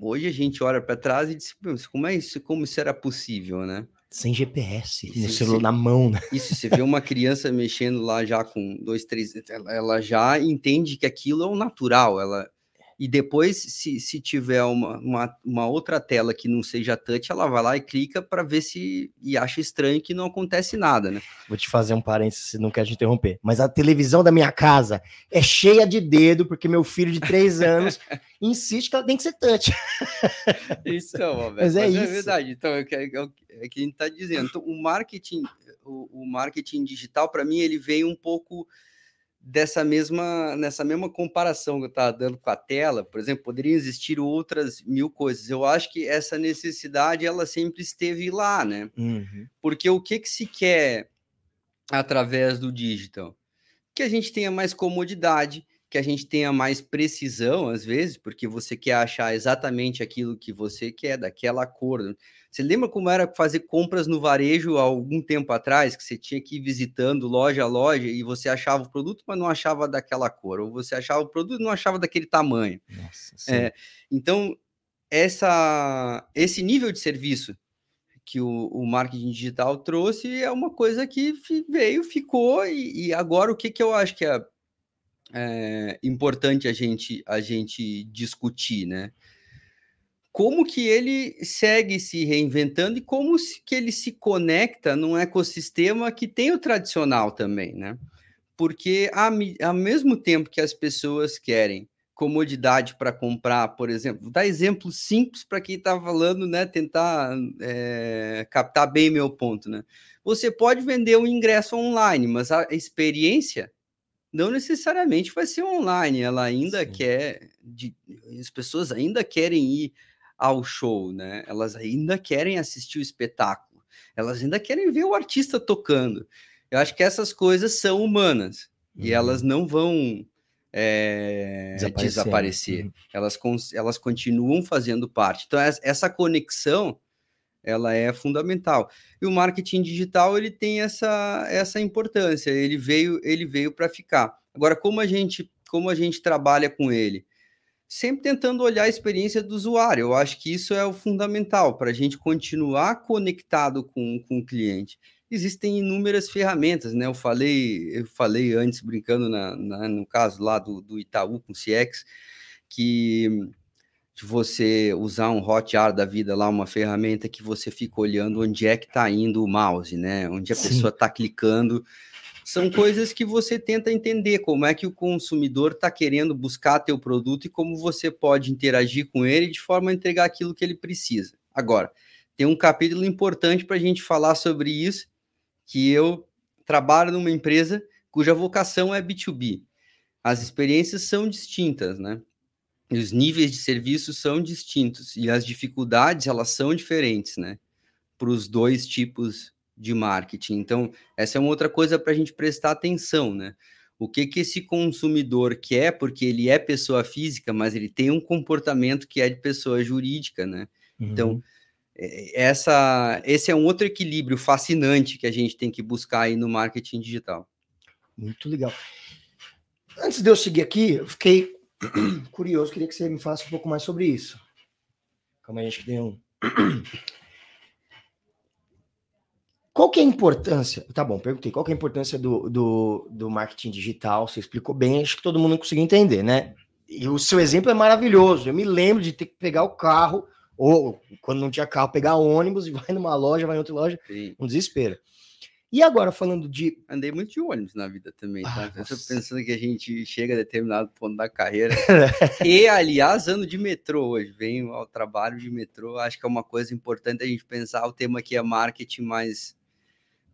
Hoje a gente olha para trás e diz, como é isso, como isso era possível, né? Sem GPS, no celular na mão, né? Isso, você vê uma criança mexendo lá já com dois, três, ela já entende que aquilo é o natural, ela e depois, se, se tiver uma, uma, uma, outra tela que não seja touch, ela vai lá e clica para ver se. e acha estranho que não acontece nada, né? Vou te fazer um parênteses, não quero te interromper. Mas a televisão da minha casa é cheia de dedo, porque meu filho de três anos insiste que ela tem que ser touch. Isso, Roberto, mas é mas é isso. É verdade. Então, é, é, é, que a gente está dizendo. Então, o marketing, o, o marketing digital, para mim, ele veio um pouco dessa mesma nessa mesma comparação que eu estava dando com a tela, por exemplo, poderiam existir outras mil coisas. Eu acho que essa necessidade ela sempre esteve lá, né? Uhum. Porque o que que se quer através do digital? Que a gente tenha mais comodidade, que a gente tenha mais precisão às vezes, porque você quer achar exatamente aquilo que você quer, daquela cor. Você lembra como era fazer compras no varejo há algum tempo atrás, que você tinha que ir visitando loja a loja e você achava o produto, mas não achava daquela cor, ou você achava o produto e não achava daquele tamanho. Nossa, é, então, essa, esse nível de serviço que o, o, marketing digital trouxe é uma coisa que veio, ficou, e, e agora o que, que eu acho que é, é importante a gente, a gente discutir, né? como que ele segue se reinventando e como que ele se conecta num ecossistema que tem o tradicional também, né? Porque ao mesmo tempo que as pessoas querem comodidade para comprar, por exemplo, dá exemplo simples para quem está falando, né? Tentar é, captar bem meu ponto, né? Você pode vender um ingresso online, mas a experiência não necessariamente vai ser online. Ela ainda Sim. quer, de, as pessoas ainda querem ir ao show, né? Elas ainda querem assistir o espetáculo, elas ainda querem ver o artista tocando. Eu acho que essas coisas são humanas uhum. e elas não vão é, desaparecer. Uhum. Elas, elas continuam fazendo parte. Então, essa conexão ela é fundamental. E o marketing digital ele tem essa, essa importância. Ele veio ele veio para ficar. Agora, como a gente como a gente trabalha com ele? sempre tentando olhar a experiência do usuário. Eu acho que isso é o fundamental para a gente continuar conectado com, com o cliente. Existem inúmeras ferramentas, né? Eu falei, eu falei antes, brincando na, na no caso lá do, do Itaú com o CX, que de você usar um Hotjar da vida lá, uma ferramenta que você fica olhando onde é que está indo o mouse, né? Onde a Sim. pessoa está clicando são coisas que você tenta entender como é que o consumidor está querendo buscar teu produto e como você pode interagir com ele de forma a entregar aquilo que ele precisa. Agora, tem um capítulo importante para a gente falar sobre isso, que eu trabalho numa empresa cuja vocação é B2B. As experiências são distintas, né? Os níveis de serviço são distintos e as dificuldades elas são diferentes, né? Para os dois tipos de marketing. Então, essa é uma outra coisa para a gente prestar atenção, né? O que que esse consumidor quer, porque ele é pessoa física, mas ele tem um comportamento que é de pessoa jurídica, né? Então, uhum. Então, essa, esse é um outro equilíbrio fascinante que a gente tem que buscar aí no marketing digital. Muito legal. Antes de eu seguir aqui, eu fiquei curioso, queria que você me falasse um pouco mais sobre isso. Calma aí, acho que tem um. Qual que é a importância? Tá bom, perguntei. Qual que é a importância do, do, do marketing digital? Você explicou bem, acho que todo mundo conseguiu entender, né? E o seu exemplo é maravilhoso. Eu me lembro de ter que pegar o carro, ou quando não tinha carro, pegar ônibus e vai numa loja, vai em outra loja, Sim. um desespero. E agora, falando de. Andei muito de ônibus na vida também, tá? Ah, eu pensando que a gente chega a determinado ponto da carreira. e, aliás, ando de metrô hoje. Venho ao trabalho de metrô. Acho que é uma coisa importante a gente pensar. O tema aqui é marketing, mais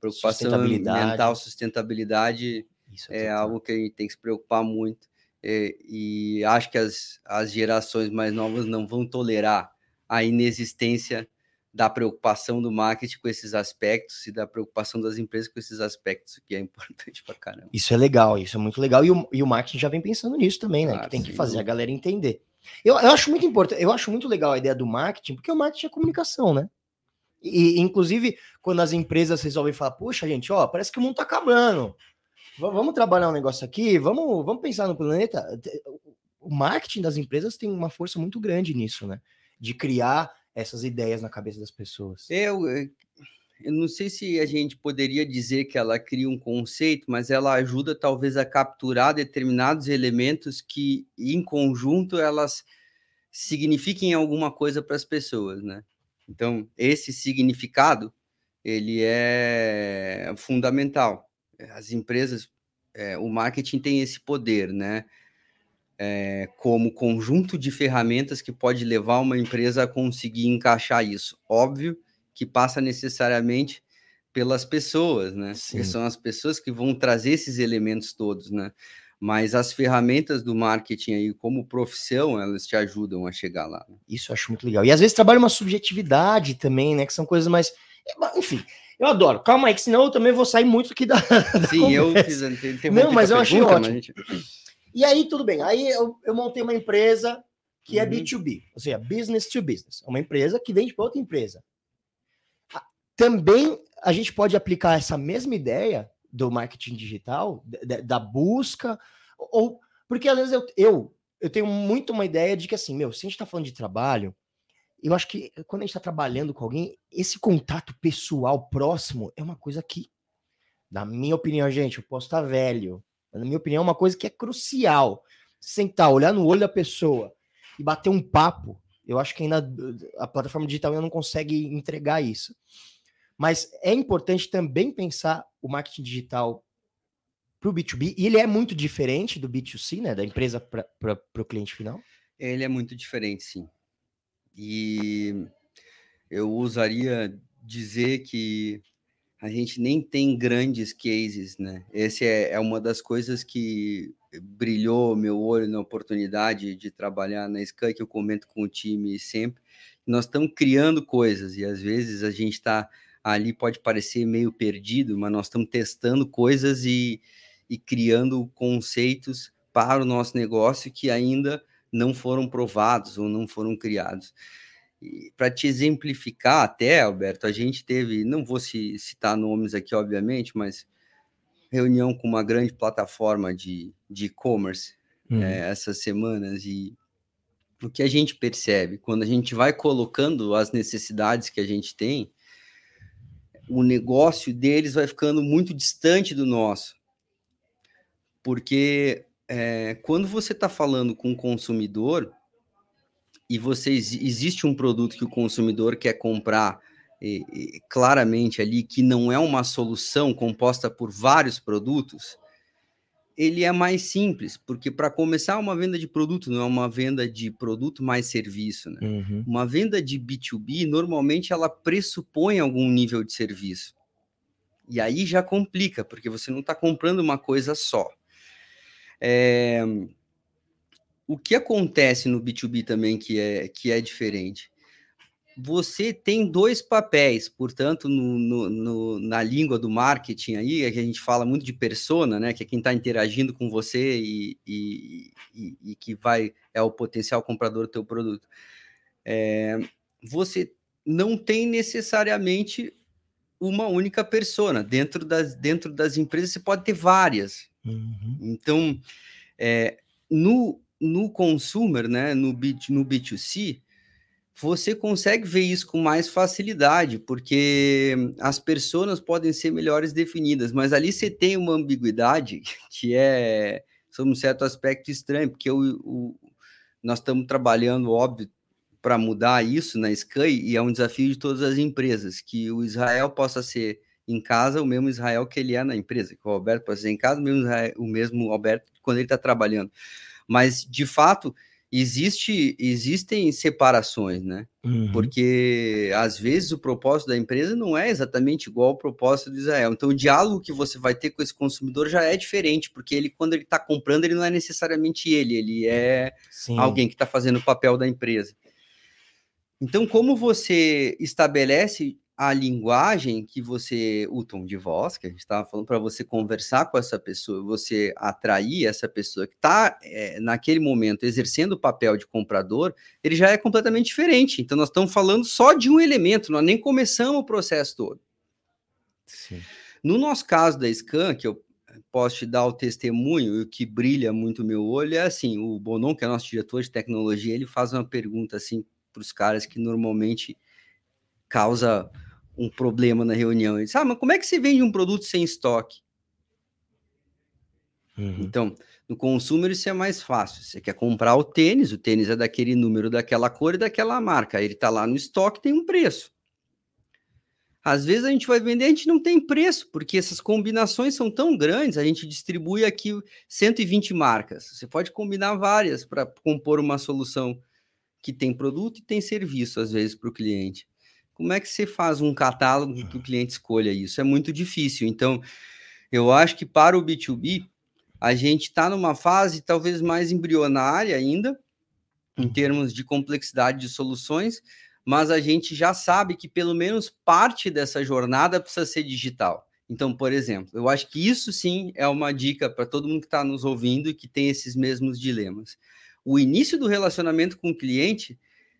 preocupação sustentabilidade. ambiental, sustentabilidade. Isso é, é algo que a gente tem que se preocupar muito. E, e acho que as, as gerações mais novas não vão tolerar a inexistência da preocupação do marketing com esses aspectos e da preocupação das empresas com esses aspectos, que é importante pra caramba. Isso é legal, isso é muito legal. E o, e o marketing já vem pensando nisso também, né? Claro, que tem que fazer a galera entender. Eu, eu acho muito importante, eu acho muito legal a ideia do marketing, porque o marketing é comunicação, né? E, inclusive, quando as empresas resolvem falar, puxa, gente, ó, parece que o mundo tá acabando. V vamos trabalhar um negócio aqui, vamos, vamos pensar no planeta. O marketing das empresas tem uma força muito grande nisso, né? De criar essas ideias na cabeça das pessoas. Eu, eu não sei se a gente poderia dizer que ela cria um conceito, mas ela ajuda talvez a capturar determinados elementos que, em conjunto, elas signifiquem alguma coisa para as pessoas, né? Então, esse significado, ele é fundamental. As empresas, é, o marketing tem esse poder, né? É, como conjunto de ferramentas que pode levar uma empresa a conseguir encaixar isso. Óbvio que passa necessariamente pelas pessoas, né? Que são as pessoas que vão trazer esses elementos todos, né? Mas as ferramentas do marketing aí, como profissão, elas te ajudam a chegar lá. Né? Isso eu acho muito legal. E às vezes trabalha uma subjetividade também, né? Que são coisas mais. Enfim, eu adoro. Calma aí, que senão eu também vou sair muito aqui da. da Sim, conversa. eu fiz. Tem, tem Não, mas eu achei ótimo. Gente... E aí, tudo bem. Aí eu, eu montei uma empresa que é uhum. é B2B, ou seja, business to business. É uma empresa que vende para outra empresa. Também a gente pode aplicar essa mesma ideia do marketing digital, da, da busca, ou porque às vezes eu, eu, eu tenho muito uma ideia de que assim, meu, se a gente está falando de trabalho, eu acho que quando a gente está trabalhando com alguém, esse contato pessoal próximo é uma coisa que, na minha opinião, gente, eu posso estar tá velho, na minha opinião, é uma coisa que é crucial. Sentar, olhar no olho da pessoa e bater um papo, eu acho que ainda a plataforma digital ainda não consegue entregar isso. Mas é importante também pensar o marketing digital para o B2B, e ele é muito diferente do B2C, né? Da empresa para o cliente final? Ele é muito diferente, sim. E eu usaria dizer que a gente nem tem grandes cases, né? Essa é, é uma das coisas que brilhou meu olho na oportunidade de trabalhar na Sky, que eu comento com o time sempre. Nós estamos criando coisas e às vezes a gente está ali, pode parecer meio perdido, mas nós estamos testando coisas e, e criando conceitos para o nosso negócio que ainda não foram provados ou não foram criados para te exemplificar até, Alberto, a gente teve, não vou citar nomes aqui, obviamente, mas reunião com uma grande plataforma de e-commerce uhum. é, essas semanas e o que a gente percebe quando a gente vai colocando as necessidades que a gente tem, o negócio deles vai ficando muito distante do nosso, porque é, quando você está falando com o consumidor e você existe um produto que o consumidor quer comprar e, e, claramente ali que não é uma solução composta por vários produtos, ele é mais simples, porque para começar uma venda de produto não é uma venda de produto mais serviço, né? Uhum. Uma venda de B2B normalmente ela pressupõe algum nível de serviço. E aí já complica, porque você não está comprando uma coisa só. É, o que acontece no B2B também que é, que é diferente? Você tem dois papéis, portanto, no, no, no, na língua do marketing aí, é que a gente fala muito de persona, né? Que é quem está interagindo com você e, e, e, e, que vai é o potencial comprador do teu produto. É, você não tem necessariamente uma única persona. Dentro das, dentro das empresas você pode ter várias. Uhum. Então, é, no no consumer, né, no, B, no B2C, você consegue ver isso com mais facilidade, porque as pessoas podem ser melhores definidas, mas ali você tem uma ambiguidade que é, sob um certo aspecto, estranho, porque o, o nós estamos trabalhando, óbvio, para mudar isso na Sky, e é um desafio de todas as empresas, que o Israel possa ser em casa o mesmo Israel que ele é na empresa, que o Alberto possa ser em casa o mesmo, Israel, o mesmo Alberto quando ele está trabalhando. Mas, de fato, existe, existem separações, né? Uhum. Porque às vezes o propósito da empresa não é exatamente igual ao propósito do Israel. Então, o diálogo que você vai ter com esse consumidor já é diferente, porque ele, quando ele está comprando, ele não é necessariamente ele, ele é Sim. alguém que está fazendo o papel da empresa. Então, como você estabelece a linguagem que você, o tom de voz que a gente estava falando, para você conversar com essa pessoa, você atrair essa pessoa que está é, eh, naquele momento exercendo o papel de comprador, ele já é completamente diferente. Então, nós estamos falando só de um elemento, nós nem começamos o processo todo. Sim. No nosso caso da Scan, que eu posso te dar o testemunho, e o que brilha muito meu olho é assim: o Bonon, que é nosso diretor de tecnologia, ele faz uma pergunta assim para os caras que normalmente causa um problema na reunião. Ele disse, ah, mas como é que se vende um produto sem estoque? Uhum. Então, no consumer isso é mais fácil. Você quer comprar o tênis, o tênis é daquele número, daquela cor e daquela marca. Ele está lá no estoque, tem um preço. Às vezes a gente vai vender, a gente não tem preço, porque essas combinações são tão grandes, a gente distribui aqui 120 marcas. Você pode combinar várias para compor uma solução que tem produto e tem serviço, às vezes, para o cliente. Como é que você faz um catálogo que o cliente escolha isso? É muito difícil. Então, eu acho que para o B2B, a gente está numa fase talvez mais embrionária ainda, em uhum. termos de complexidade de soluções, mas a gente já sabe que pelo menos parte dessa jornada precisa ser digital. Então, por exemplo, eu acho que isso sim é uma dica para todo mundo que está nos ouvindo e que tem esses mesmos dilemas. O início do relacionamento com o cliente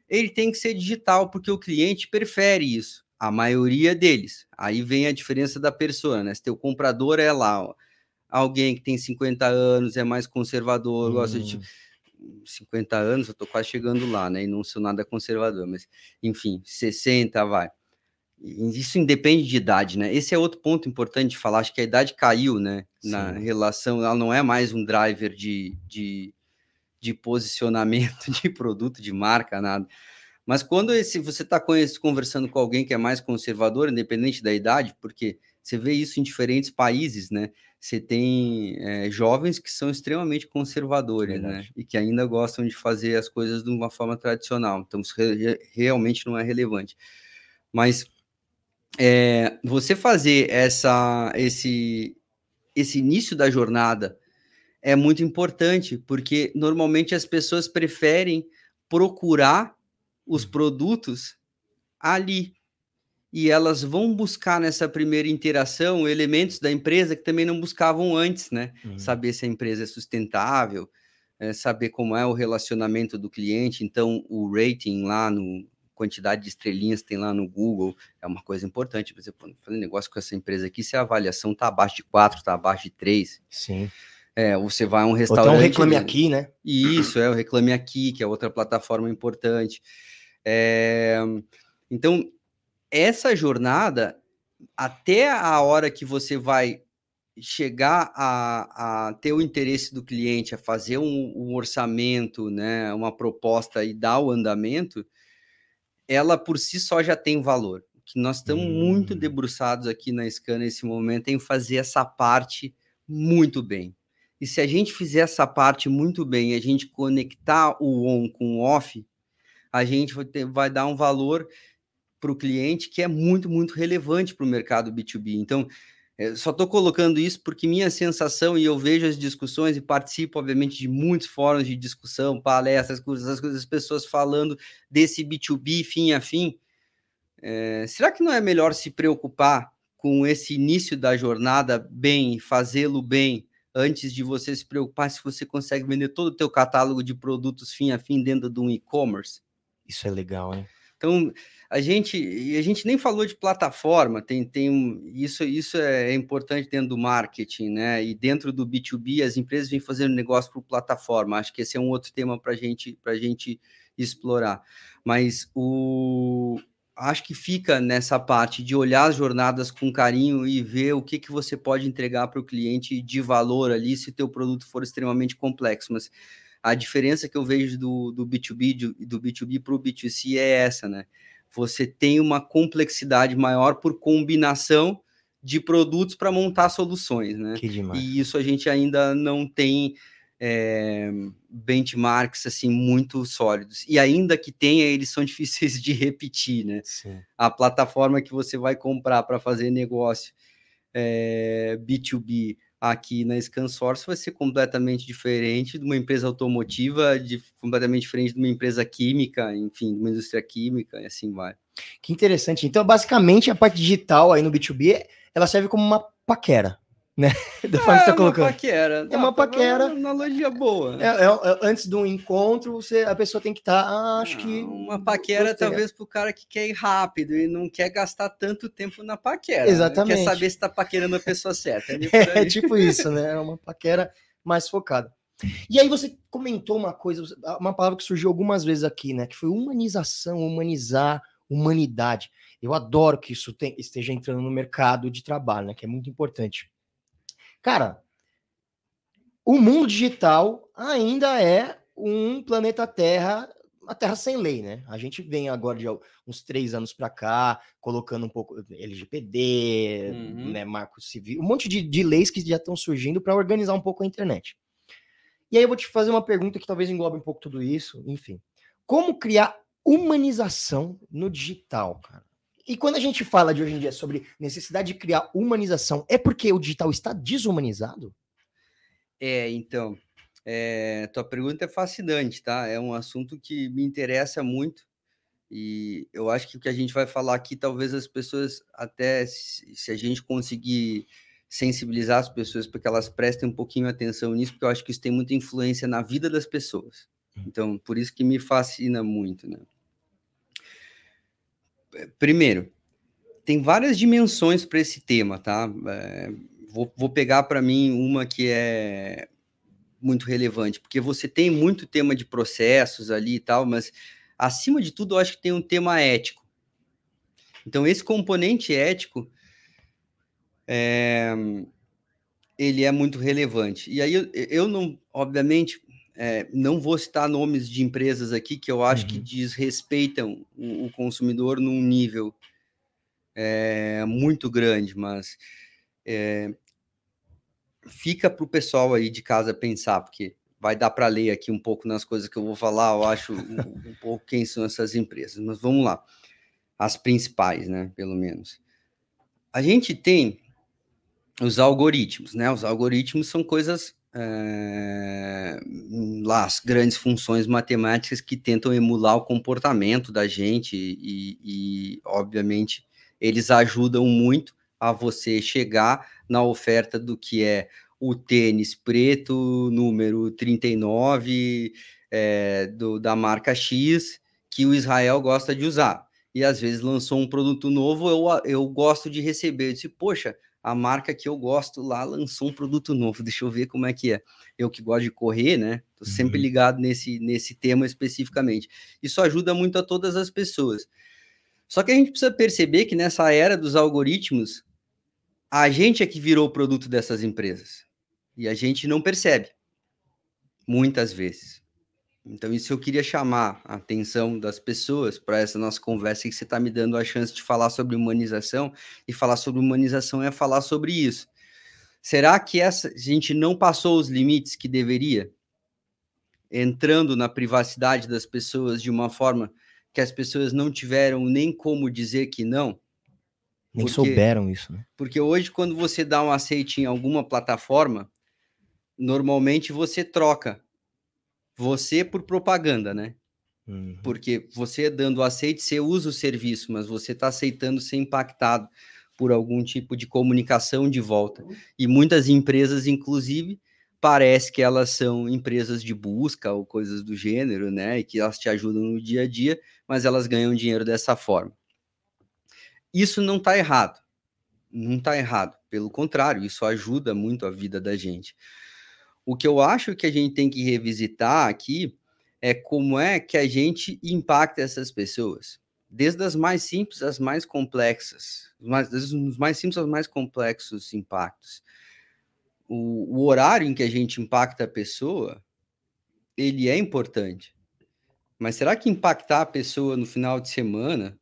ele tem que ser digital, porque o cliente prefere isso, a maioria deles. Aí vem a diferença da pessoa, né? Se teu comprador é lá, ó, alguém que tem 50 anos, é mais conservador, hum. gosta de 50 anos, eu tô quase chegando lá, né? E não sou nada conservador, mas enfim, 60 vai. Isso independe de idade, né? Esse é outro ponto importante de falar. Acho que a idade caiu, né? Sim. Na relação, ela não é mais um driver de, de de posicionamento de produto, de marca, nada. Mas quando esse, você está conversando com alguém que é mais conservador, independente da idade, porque você vê isso em diferentes países, né? Você tem é, jovens que são extremamente conservadores, né? Verdade. né? E que ainda gostam de fazer as coisas de uma forma tradicional. Então, isso re realmente não é relevante. Mas é, você fazer essa, esse, esse início da jornada é muito importante, porque normalmente as pessoas preferem procurar os uhum. produtos ali. E elas vão buscar nessa primeira interação elementos da empresa que também não buscavam antes, né? Uhum. Saber se a empresa é sustentável, é, saber como é o relacionamento do cliente. Então, o rating lá no quantidade de estrelinhas tem lá no Google é uma coisa importante. Por exemplo, fazer negócio com essa empresa aqui, se a avaliação está abaixo de 4, está abaixo de 3. Sim. É, você vai a um restaurante. Então reclame aqui, né? Isso, é o Reclame Aqui, que é outra plataforma importante. É, então, essa jornada, até a hora que você vai chegar a, a ter o interesse do cliente, a fazer um, um, orçamento, né, uma proposta e dar o andamento, ela por si só já tem valor. Que nós estamos hum. muito debruçados aqui na Scan nesse momento em fazer essa parte muito bem. E se a gente fizer essa parte muito bem, a gente conectar o on com o off, a gente vai, ter, vai dar um valor para o cliente que é muito, muito relevante para o mercado B2B. Então, é, só estou colocando isso porque minha sensação, e eu vejo as discussões e participo, obviamente, de muitos fóruns de discussão, palestras, coisas, as pessoas falando desse B2B fim a fim. É, será que não é melhor se preocupar com esse início da jornada bem, fazê-lo bem, antes de você se preocupar se você consegue vender todo o teu catálogo de produtos fim a fim dentro de um e-commerce. Isso é legal, hein? Então, a gente, a gente nem falou de plataforma, tem, tem um, isso, isso é importante dentro do marketing, né? E dentro do B2B, as empresas vêm fazendo negócio por plataforma. Acho que esse é um outro tema para gente, a gente explorar. Mas o, acho que fica nessa parte de olhar as jornadas com carinho e ver o que, que você pode entregar para o cliente de valor ali, se o teu produto for extremamente complexo. Mas a diferença que eu vejo do, do B2B do, do B2B para o B2C é essa, né? você tem uma complexidade maior por combinação de produtos para montar soluções, né? E isso a gente ainda não tem é, benchmarks assim muito sólidos. E ainda que tenha, eles são difíceis de repetir, né? Sim. A plataforma que você vai comprar para fazer negócio é, B2B aqui na ScanSource vai ser completamente diferente de uma empresa automotiva, de, completamente diferente de uma empresa química, enfim, de uma indústria química, e assim vai. Que interessante. Então, basicamente, a parte digital aí no B2B, ela serve como uma paquera né? Da forma é, que você tá colocando. Uma paquera. É uma paquera. É uma analogia boa. É, é, é, antes de um encontro, você, a pessoa tem que estar. Tá, ah, acho que. Uma paquera, talvez, para o cara que quer ir rápido e não quer gastar tanto tempo na paquera. Né? Exatamente. Né? Quer saber se está paquerando a pessoa certa. É, tipo isso, né? É uma paquera mais focada. E aí você comentou uma coisa, uma palavra que surgiu algumas vezes aqui, né? Que foi humanização, humanizar, humanidade. Eu adoro que isso tem, esteja entrando no mercado de trabalho, né? Que é muito importante. Cara, o mundo digital ainda é um planeta Terra, uma Terra sem lei, né? A gente vem agora de uns três anos para cá, colocando um pouco LGPD, uhum. né, Marco Civil, um monte de, de leis que já estão surgindo para organizar um pouco a internet. E aí eu vou te fazer uma pergunta que talvez englobe um pouco tudo isso, enfim. Como criar humanização no digital, cara? E quando a gente fala de hoje em dia sobre necessidade de criar humanização, é porque o digital está desumanizado? É, então, é, tua pergunta é fascinante, tá? É um assunto que me interessa muito e eu acho que o que a gente vai falar aqui, talvez as pessoas, até se, a gente conseguir sensibilizar as pessoas para que elas prestem um pouquinho atenção nisso, porque eu acho que isso tem muita influência na vida das pessoas. Então, por isso que me fascina muito, né? Primeiro, tem várias dimensões para esse tema, tá? É, vou, vou pegar para mim uma que é muito relevante, porque você tem muito tema de processos ali e tal, mas acima de tudo, eu acho que tem um tema ético. Então, esse componente ético é, ele é muito relevante. E aí eu, eu não, obviamente, é, não vou citar nomes de empresas aqui que eu acho uhum. que desrespeitam o, o, consumidor num nível é, muito grande, mas é, fica para o pessoal aí de casa pensar, porque vai dar para ler aqui um pouco nas coisas que eu vou falar, eu acho um, um pouco quem são essas empresas, mas vamos lá, as principais, né, pelo menos. A gente tem os algoritmos, né? Os algoritmos são coisas é, lá as grandes funções matemáticas que tentam emular o comportamento da gente e, e, obviamente eles ajudam muito a você chegar na oferta do que é o tênis preto número 39 é, do, da marca X que o Israel gosta de usar. E às vezes lançou um produto novo eu, eu gosto de receber. Eu disse, poxa a marca que eu gosto lá lançou um produto novo, deixa eu ver como é que é. Eu que gosto de correr, né? Tô sempre uhum. ligado nesse, nesse tema especificamente. Isso ajuda muito a todas as pessoas. Só que a gente precisa perceber que nessa era dos algoritmos, a gente é que virou o produto dessas empresas. E a gente não percebe. Muitas vezes. Então, isso eu queria chamar a atenção das pessoas para essa nossa conversa, que você está me dando a chance de falar sobre humanização, e falar sobre humanização é falar sobre isso. Será que essa, a gente não passou os limites que deveria? Entrando na privacidade das pessoas de uma forma que as pessoas não tiveram nem como dizer que não? Nem porque, souberam isso, né? Porque hoje, quando você dá um aceite em alguma plataforma, normalmente você troca você por propaganda, né? Uhum. Porque você dando aceite, você usa o serviço, mas você está aceitando ser impactado por algum tipo de comunicação de volta. E muitas empresas, inclusive, parece que elas são empresas de busca ou coisas do gênero, né? E que elas te ajudam no dia a dia, mas elas ganham dinheiro dessa forma. Isso não está errado. Não está errado. Pelo contrário, isso ajuda muito a vida da gente. O que eu acho que a gente tem que revisitar aqui é como é que a gente impacta essas pessoas. Desde as mais simples às mais complexas. Os mais simples aos mais complexos impactos o, o horário em que a gente impacta a pessoa, ele é importante. Mas será que impactar a pessoa no final de semana,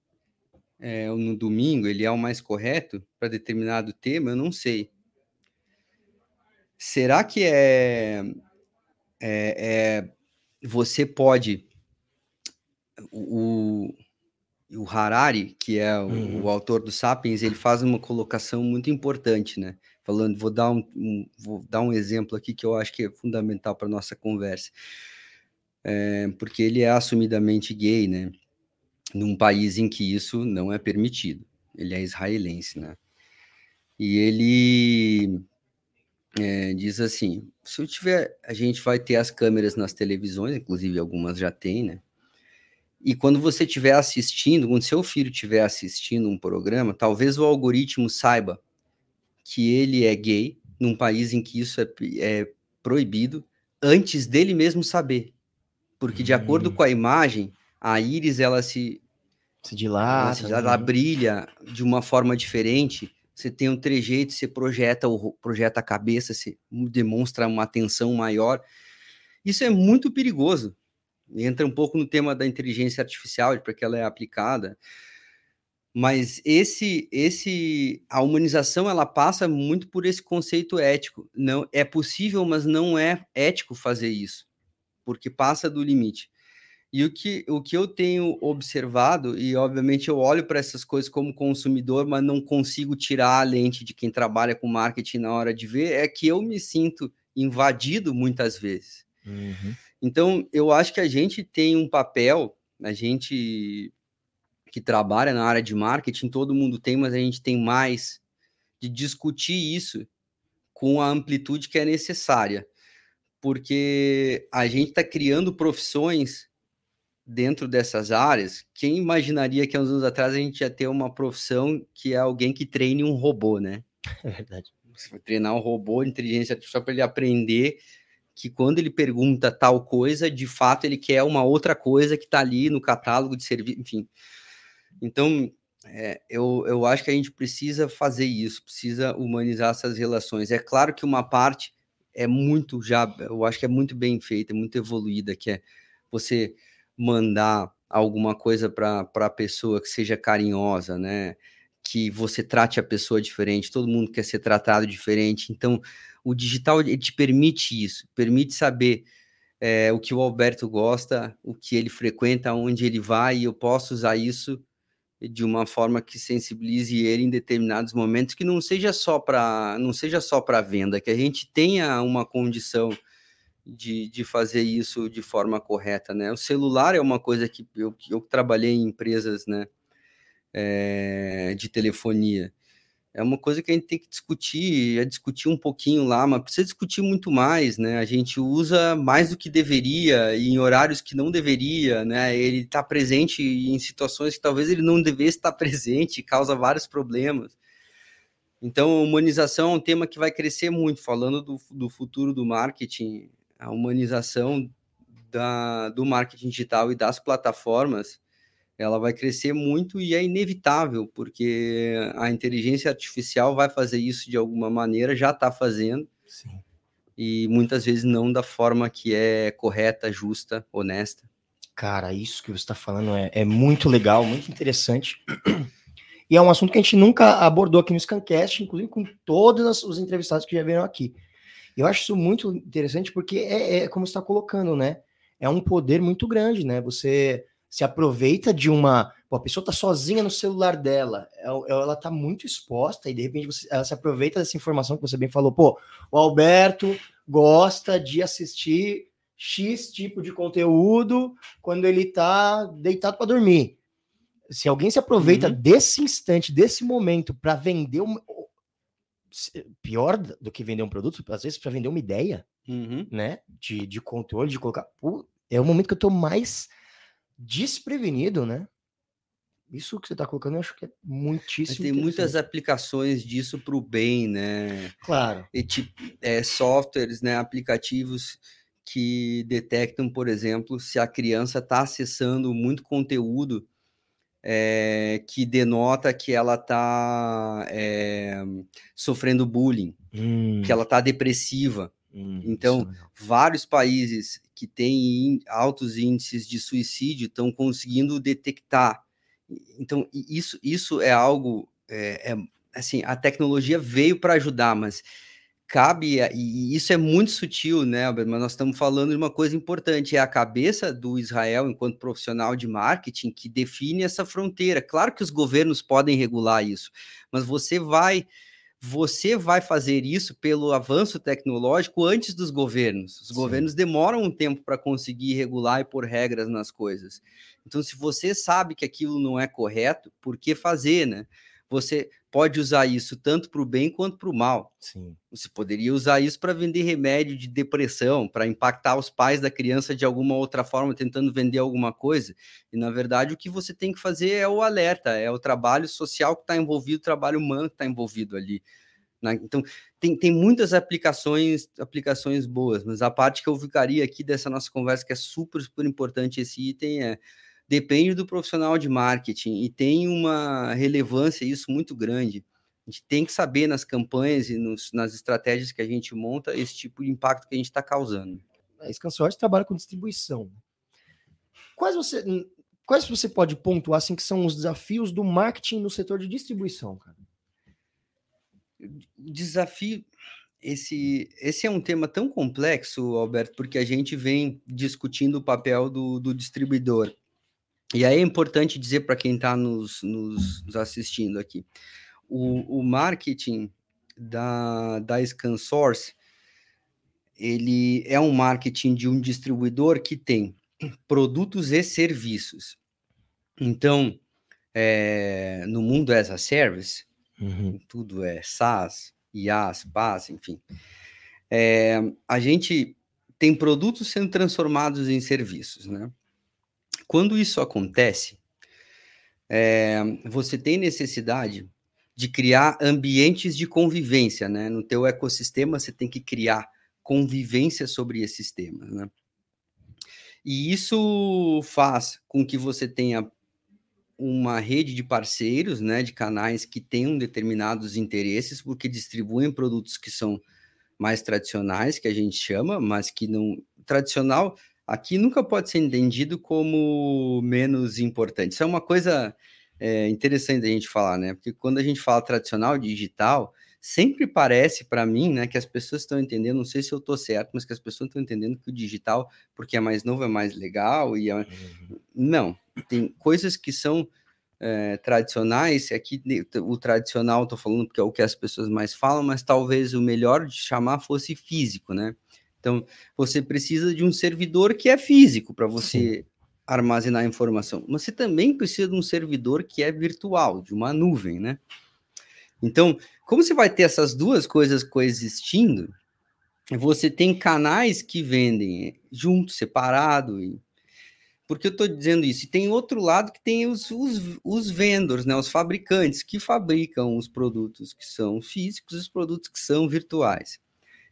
é, ou no domingo, ele é o mais correto para determinado tema? Eu não sei. Será que é, é, é você pode o, o Harari, que é o, uhum. o, autor do Sapiens, ele faz uma colocação muito importante, né? falando, vou dar um, um, vou dar um exemplo aqui que eu acho que é fundamental para nossa conversa, é, porque ele é assumidamente gay, né? Num país em que isso não é permitido. Ele é israelense, né? E ele é, diz assim: se eu tiver, a gente vai ter as câmeras nas televisões, inclusive algumas já tem, né? E quando você estiver assistindo, quando seu filho estiver assistindo um programa, talvez o algoritmo saiba que ele é gay num país em que isso é, é proibido antes dele mesmo saber. Porque de acordo hum. com a imagem, a íris ela se se dilata, ela, se, ela né? brilha de uma forma diferente. Você tem um trejeito, você projeta projeta a cabeça, você demonstra uma atenção maior. Isso é muito perigoso. Entra um pouco no tema da inteligência artificial, para que ela é aplicada. Mas esse, esse, a humanização ela passa muito por esse conceito ético. Não é possível, mas não é ético fazer isso, porque passa do limite. E o que, o que eu tenho observado, e obviamente eu olho para essas coisas como consumidor, mas não consigo tirar a lente de quem trabalha com marketing na hora de ver, é que eu me sinto invadido muitas vezes. Uhum. Então, eu acho que a gente tem um papel, a gente que trabalha na área de marketing, todo mundo tem, mas a gente tem mais de discutir isso com a amplitude que é necessária, porque a gente está criando profissões dentro dessas áreas. Quem imaginaria que há uns anos atrás a gente ia ter uma profissão que é alguém que treine um robô, né? É verdade. Você vai treinar um robô inteligência artificial para ele aprender que quando ele pergunta tal coisa, de fato ele quer uma outra coisa que está ali no catálogo de serviço, enfim. Então, é, eu, eu acho que a gente precisa fazer isso, precisa humanizar essas relações. É claro que uma parte é muito já, eu acho que é muito bem feita, muito evoluída, que é você mandar alguma coisa para a pessoa que seja carinhosa, né? Que você trate a pessoa diferente, todo mundo quer ser tratado diferente. Então, o digital te permite isso, permite saber é, o que o Alberto gosta, o que ele frequenta, onde ele vai, e eu posso usar isso de uma forma que sensibilize ele em determinados momentos, que não seja só para não seja só para venda, que a gente tenha uma condição de, de fazer isso de forma correta, né? O celular é uma coisa que eu, eu trabalhei em empresas, né, é, de telefonia é uma coisa que a gente tem que discutir, é discutir um pouquinho lá, mas precisa discutir muito mais, né? A gente usa mais do que deveria, em horários que não deveria, né? Ele está presente em situações que talvez ele não devesse estar presente, causa vários problemas. Então, humanização é um tema que vai crescer muito, falando do, do futuro do marketing, a humanização da, do marketing digital e das plataformas ela vai crescer muito e é inevitável, porque a inteligência artificial vai fazer isso de alguma maneira, já está fazendo. Sim. E muitas vezes não da forma que é correta, justa, honesta. Cara, isso que você está falando é, é, muito legal, muito interessante. E é um assunto que a gente nunca abordou aqui no Scancast, inclusive com todos os entrevistados que já vieram aqui. Eu acho isso muito interessante porque é, é como você está colocando, né? É um poder muito grande, né? Você se aproveita de uma. Pô, a pessoa tá sozinha no celular dela, é ela tá muito exposta e de repente você, ela se aproveita dessa informação que você bem falou. Pô, o Alberto gosta de assistir X tipo de conteúdo quando ele tá deitado para dormir. Se alguém se aproveita uhum. desse instante, desse momento, para vender uma, pior do que vender um produto, às vezes para vender uma ideia, Uhum. né? De, de controle, de colocar. É o momento que eu tô mais desprevenido, né? Isso que você tá colocando, eu acho que é Mas muitíssimo. tem muitas aplicações disso para o bem, né? Claro. E, tipo, é, softwares, né, aplicativos que detectam, por exemplo, se a criança está acessando muito conteúdo é, que denota que ela está sofrendo bullying, Hum, que ela está depressiva. hum, então, é. Vários países que têm altos índices de suicídio estão conseguindo detectar. Então, isso, isso é algo, é, é, assim, a tecnologia veio para ajudar, mas cabe, a- e e isso é muito sutil, né, Albert? Mas nós estamos falando de uma coisa importante, é a cabeça do Israel, enquanto profissional de marketing, que define essa fronteira. Claro que os governos podem regular isso, mas você vai você vai fazer isso pelo avanço tecnológico antes dos governos. Os Sim. governos demoram um tempo para conseguir regular e pôr regras nas coisas. Então, se você sabe que aquilo não é correto, por que fazer, né? Você pode usar isso tanto para o bem quanto para o mal. Sim. Você poderia usar isso para vender remédio de depressão, para impactar os pais da criança de alguma outra forma, tentando vender alguma coisa. E, na verdade, o que você tem que fazer é o alerta, é o trabalho social que está envolvido, o trabalho humano que está envolvido ali. né? Então, tem, tem muitas aplicações, aplicações boas, mas a parte que eu ficaria aqui dessa nossa conversa, que é super, super importante esse item, é depende do profissional de marketing e tem uma relevância isso muito grande. A gente tem que saber nas campanhas e nos- nas estratégias que a gente monta esse tipo de impacto que a gente está causando. A Scansource trabalha com distribuição. Quais você, hum, quais você pode pontuar assim que são os desafios do marketing no setor de distribuição, cara? Desafio, esse, esse é um tema tão complexo, Alberto, porque a gente vem discutindo o papel do, do distribuidor. E aí é importante dizer para quem está nos, nos, nos assistindo aqui, o, o marketing da, da ScanSource, ele é um marketing de um distribuidor que tem produtos e serviços. Então, é, no mundo as a service, tudo é SaaS, IaaS, PaaS, enfim. É, a gente tem produtos sendo transformados em serviços, né? Quando isso acontece, é, você tem necessidade de criar ambientes de convivência, né? No teu ecossistema, você tem que criar convivência sobre esses temas, né? E isso faz com que você tenha uma rede de parceiros, né, de canais que tenham determinados interesses, porque distribuem produtos que são mais tradicionais, que a gente chama, mas que não. Tradicional aqui nunca pode ser entendido como menos importante. Isso é uma coisa é, interessante a gente falar, né? Porque quando a gente fala tradicional, digital, sempre parece para mim, né, que as pessoas estão entendendo, não sei se eu estou certo, mas que as pessoas estão entendendo que o digital, porque é mais novo, é mais legal e é... não, tem coisas que são é, tradicionais, aqui o tradicional estou falando porque é o que as pessoas mais falam, mas talvez o melhor de chamar fosse físico, né? Então, você precisa de um servidor que é físico para você Sim. armazenar informação, mas você também precisa de um servidor que é virtual, de uma nuvem, né? Então, como você vai ter essas duas coisas coexistindo, você tem canais que vendem junto, separado, e... por que eu estou dizendo isso? E tem outro lado que tem os, os, os vendors, né, os fabricantes que fabricam os produtos que são físicos e os produtos que são virtuais.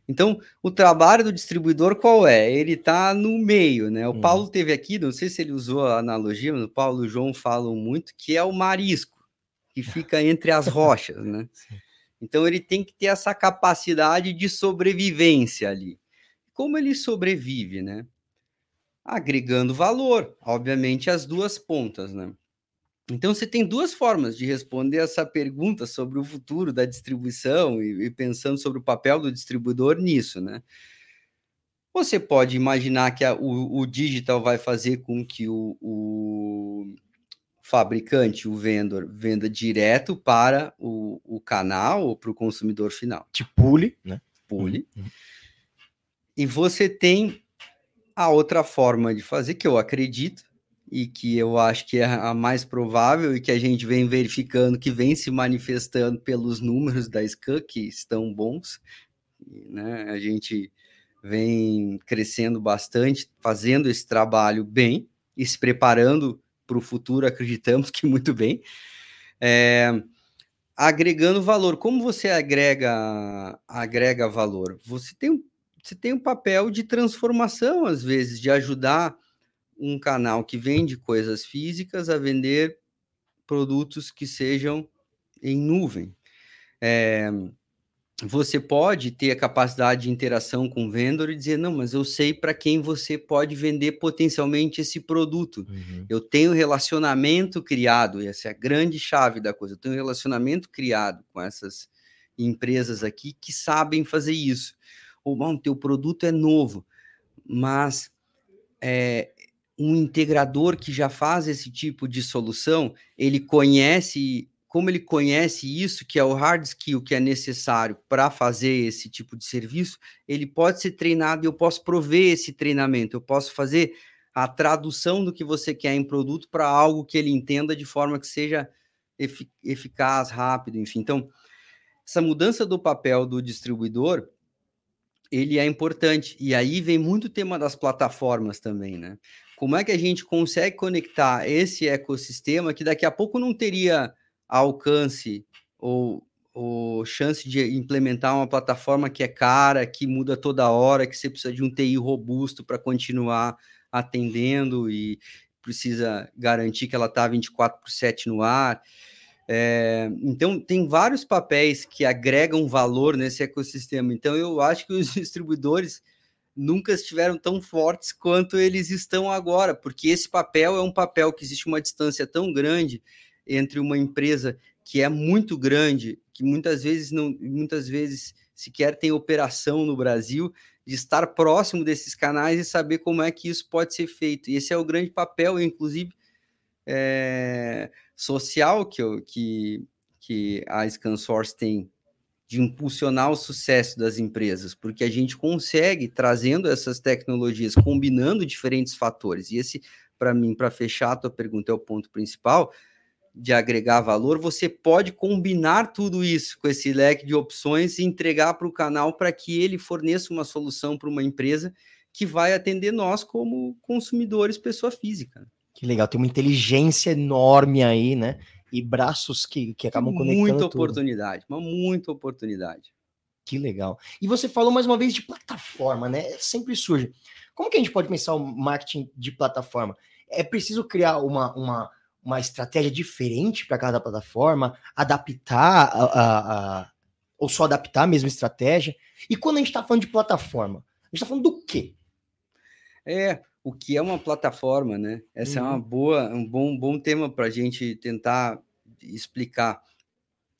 Então, o trabalho do distribuidor qual é? Ele está no meio, né? O hum. Paulo teve aqui, não sei se ele usou a analogia, mas o Paulo e o João falam muito, que é o marisco, que fica entre as rochas, né? Então, ele tem que ter essa capacidade de sobrevivência ali. Como ele sobrevive, né? Agregando valor, obviamente, as duas pontas, né? Então, você tem duas formas de responder essa pergunta sobre o futuro da distribuição e, e, pensando sobre o papel do distribuidor nisso, né? Você pode imaginar que a, o, o, digital vai fazer com que o, o, fabricante, o vendedor, venda direto para o, o canal ou para o consumidor final. Te pule, né? Pule. Uhum. E você tem a outra forma de fazer, que eu acredito, e que eu acho que é a mais provável e que a gente vem verificando que vem se manifestando pelos números da SCAN, que estão bons, né? A gente vem crescendo bastante, fazendo esse trabalho bem e se preparando para o futuro, acreditamos que muito bem. É, agregando valor. Como você agrega agrega valor? Você tem, você tem um papel de transformação, às vezes, de ajudar um canal que vende coisas físicas a vender produtos que sejam em nuvem. É, você pode ter a capacidade de interação com o vendedor e dizer, não, mas eu sei para quem você pode vender potencialmente esse produto. Uhum. Eu tenho relacionamento criado, e essa é a grande chave da coisa. Eu tenho relacionamento criado com essas empresas aqui que sabem fazer isso. Ou, bom, teu produto é novo, mas é, um integrador que já faz esse tipo de solução, ele conhece como ele conhece isso, que é o hard skill que é necessário para fazer esse tipo de serviço, ele pode ser treinado e eu posso prover esse treinamento, eu posso fazer a tradução do que você quer em produto para algo que ele entenda de forma que seja efic eficaz, rápido, enfim. Então, essa mudança do papel do distribuidor, ele é importante. E aí vem muito o tema das plataformas também, né? Como é que a gente consegue conectar esse ecossistema que daqui a pouco não teria alcance ou, ou chance de implementar uma plataforma que é cara, que muda toda hora, que você precisa de um TI robusto para continuar atendendo e precisa garantir que ela está 24 por 7 no ar. É, então, tem vários papéis que agregam valor nesse ecossistema. Então, eu acho que os distribuidores nunca estiveram tão fortes quanto eles estão agora, porque esse papel é um papel que existe uma distância tão grande entre uma empresa que é muito grande, que muitas vezes não, muitas vezes sequer tem operação no Brasil, de estar próximo desses canais e saber como é que isso pode ser feito. E esse é o grande papel, inclusive é, social que, que, que a ScanSource tem de impulsionar o sucesso das empresas, porque a gente consegue trazendo essas tecnologias, combinando diferentes fatores. E esse, para mim, para fechar a tua pergunta, é o ponto principal de agregar valor, você pode combinar tudo isso com esse leque de opções e entregar para o canal para que ele forneça uma solução para uma empresa que vai atender nós como consumidores, pessoa física. Que legal, tem uma inteligência enorme aí, né? E braços que, que acabam conectando. Muita tudo. oportunidade, uma muita oportunidade. Que legal. E você falou mais uma vez de plataforma, né? Sempre surge. Como que a gente pode pensar o marketing de plataforma? É preciso criar uma, uma uma estratégia diferente para cada plataforma, adaptar a, a, a, ou só adaptar a mesma estratégia. E quando a gente está falando de plataforma, a gente está falando do quê? É, o que é uma plataforma, né? Essa uhum. é uma uhum. boa, um bom, bom tema para a gente tentar explicar.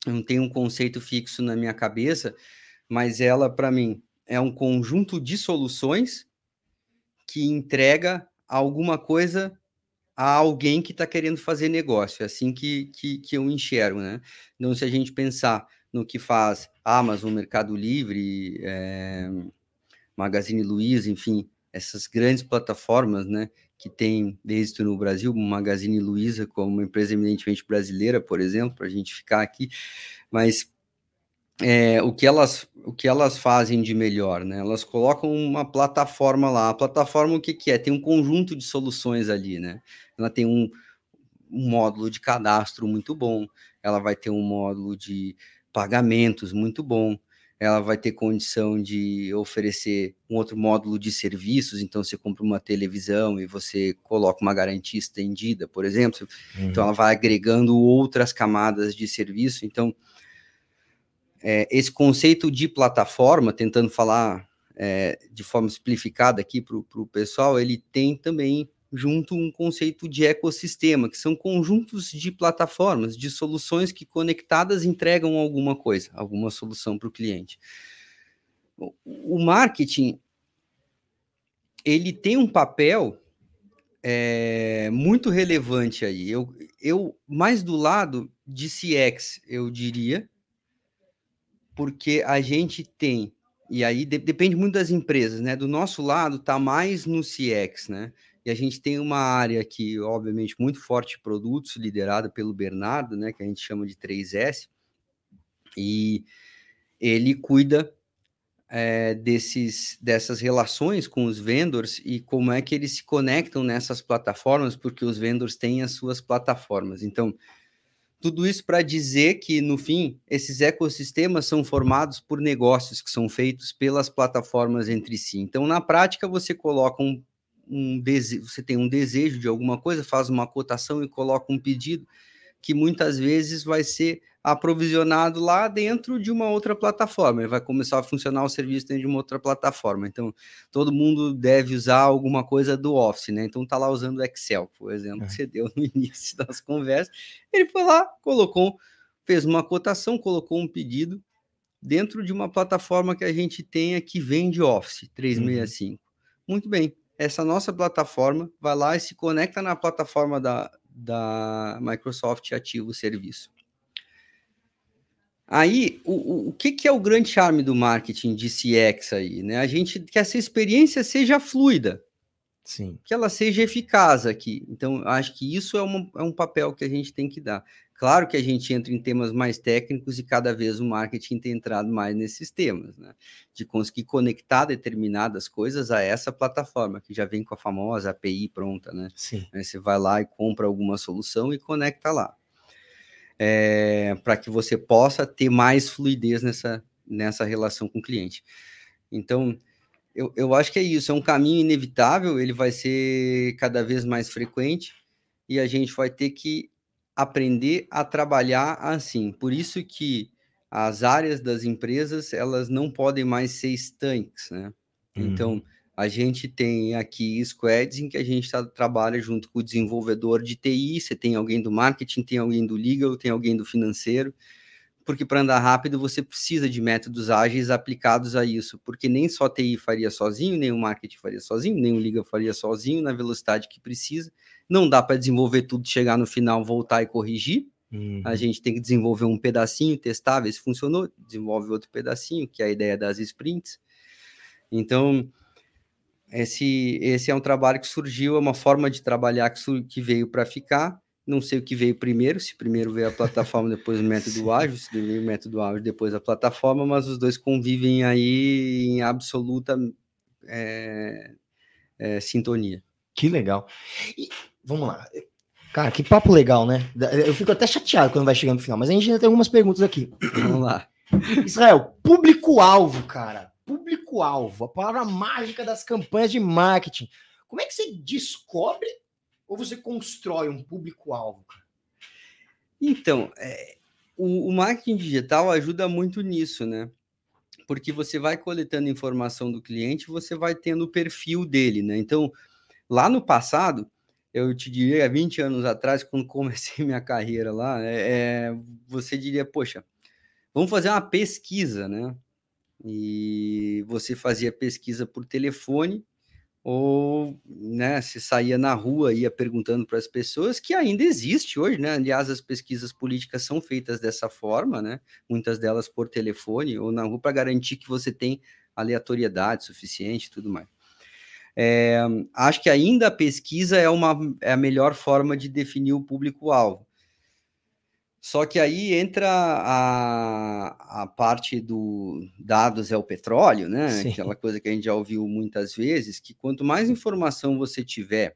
Não tenho um conceito fixo na minha cabeça, mas ela, para mim, é um conjunto de soluções que entrega alguma coisa a alguém que está querendo fazer negócio. É assim que, que, que eu enxergo, né? Então, se a gente pensar no que faz Amazon, Mercado Livre, é, Magazine Luiza, enfim, essas grandes plataformas, né? Que tem êxito no Brasil, Magazine Luiza, como uma empresa eminentemente brasileira, por exemplo, para a gente ficar aqui, mas é, o, que elas, o que elas fazem de melhor, né? Elas colocam uma plataforma lá. A plataforma o que, que é? Tem um conjunto de soluções ali, né? Ela tem um, um módulo de cadastro muito bom, ela vai ter um módulo de pagamentos muito bom, ela vai ter condição de oferecer um outro módulo de serviços, então você compra uma televisão e você coloca uma garantia estendida, por exemplo, uhum. então ela vai agregando outras camadas de serviço, então é, esse conceito de plataforma, tentando falar é, de forma simplificada aqui para o pessoal, ele tem também junto um conceito de ecossistema, que são conjuntos de plataformas, de soluções que conectadas entregam alguma coisa, alguma solução para o cliente. O marketing ele tem um papel é, muito relevante aí. Eu, eu mais do lado de CX, eu diria, porque a gente tem, e aí de, depende muito das empresas, né? Do nosso lado, tá mais no CX, né? E a gente tem uma área aqui, obviamente, muito forte de produtos, liderada pelo Bernardo, né, que a gente chama de 3S, e ele cuida é, desses, dessas relações com os vendors e como é que eles se conectam nessas plataformas, porque os vendors têm as suas plataformas. Então, tudo isso para dizer que, no fim, esses ecossistemas são formados por negócios que são feitos pelas plataformas entre si. Então, na prática, você coloca um um desejo, você tem um desejo de alguma coisa, faz uma cotação e coloca um pedido que muitas vezes vai ser aprovisionado lá dentro de uma outra plataforma. Ele vai começar a funcionar o serviço dentro de uma outra plataforma. Então, todo mundo deve usar alguma coisa do Office, né? Então, tá lá usando o Excel, por exemplo, é. que você deu no início das conversas. Ele foi lá, colocou, fez uma cotação, colocou um pedido dentro de uma plataforma que a gente tenha que vende Office 365. Uhum. Muito bem essa nossa plataforma vai lá e se conecta na plataforma da, da Microsoft e ativa o serviço. Aí, o, o que, que é o grande charme do marketing de CX aí? Né? A gente que essa experiência seja fluida. Sim. Que ela seja eficaz aqui. Então, acho que isso é, uma, é um papel que a gente tem que dar. Claro que a gente entra em temas mais técnicos e cada vez o marketing tem entrado mais nesses temas, né? De conseguir conectar determinadas coisas a essa plataforma, que já vem com a famosa API pronta, né? Sim. Aí você vai lá e compra alguma solução e conecta lá. É, para que você possa ter mais fluidez nessa, nessa relação com o cliente. Então, eu, eu acho que é isso, é um caminho inevitável, ele vai ser cada vez mais frequente e a gente vai ter que aprender a trabalhar assim. Por isso que as áreas das empresas elas não podem mais ser estanques, né? Uhum. Então a gente tem aqui squads em que a gente tá, trabalha junto com o desenvolvedor de TI, você tem alguém do marketing, tem alguém do legal, tem alguém do financeiro, porque para andar rápido você precisa de métodos ágeis aplicados a isso, porque nem só TI faria sozinho, nem o marketing faria sozinho, nem o legal faria sozinho na velocidade que precisa. Não dá para desenvolver tudo, chegar no final, voltar e corrigir. Uhum. A gente tem que desenvolver um pedacinho, testar, ver se funcionou, desenvolve outro pedacinho, que é a ideia das sprints. Então, esse, esse é um trabalho que surgiu, é uma forma de trabalhar que, que veio para ficar. Não sei o que veio primeiro, se primeiro veio a plataforma, depois o método ágil, se veio o método ágil, depois a plataforma, mas os dois convivem aí em absoluta é, é, sintonia. Que legal. E Vamos lá. Cara, que papo legal, né? Eu fico até chateado quando vai chegando no final, mas a gente ainda tem algumas perguntas aqui. Vamos lá. Israel, público-alvo, cara. Público-alvo, a palavra mágica das campanhas de marketing. Como é que você descobre ou você constrói um público-alvo? Então, é, o, o marketing digital ajuda muito nisso, né? Porque você vai coletando informação do cliente, você vai tendo o perfil dele, né? Então, lá no passado, eu te diria, 20 anos atrás, quando comecei minha carreira lá, é, é, você diria, poxa, vamos fazer uma pesquisa, né? E você fazia pesquisa por telefone, ou né, se saía na rua, ia perguntando para as pessoas, que ainda existe hoje, né? Aliás, as pesquisas políticas são feitas dessa forma, né? Muitas delas por telefone ou na rua, para garantir que você tem aleatoriedade suficiente tudo mais. É, acho que ainda a pesquisa é, uma, é a melhor forma de definir o público-alvo. Só que aí entra a, a parte do dados é o petróleo, né? Sim. Aquela coisa que a gente já ouviu muitas vezes, que quanto mais informação você tiver,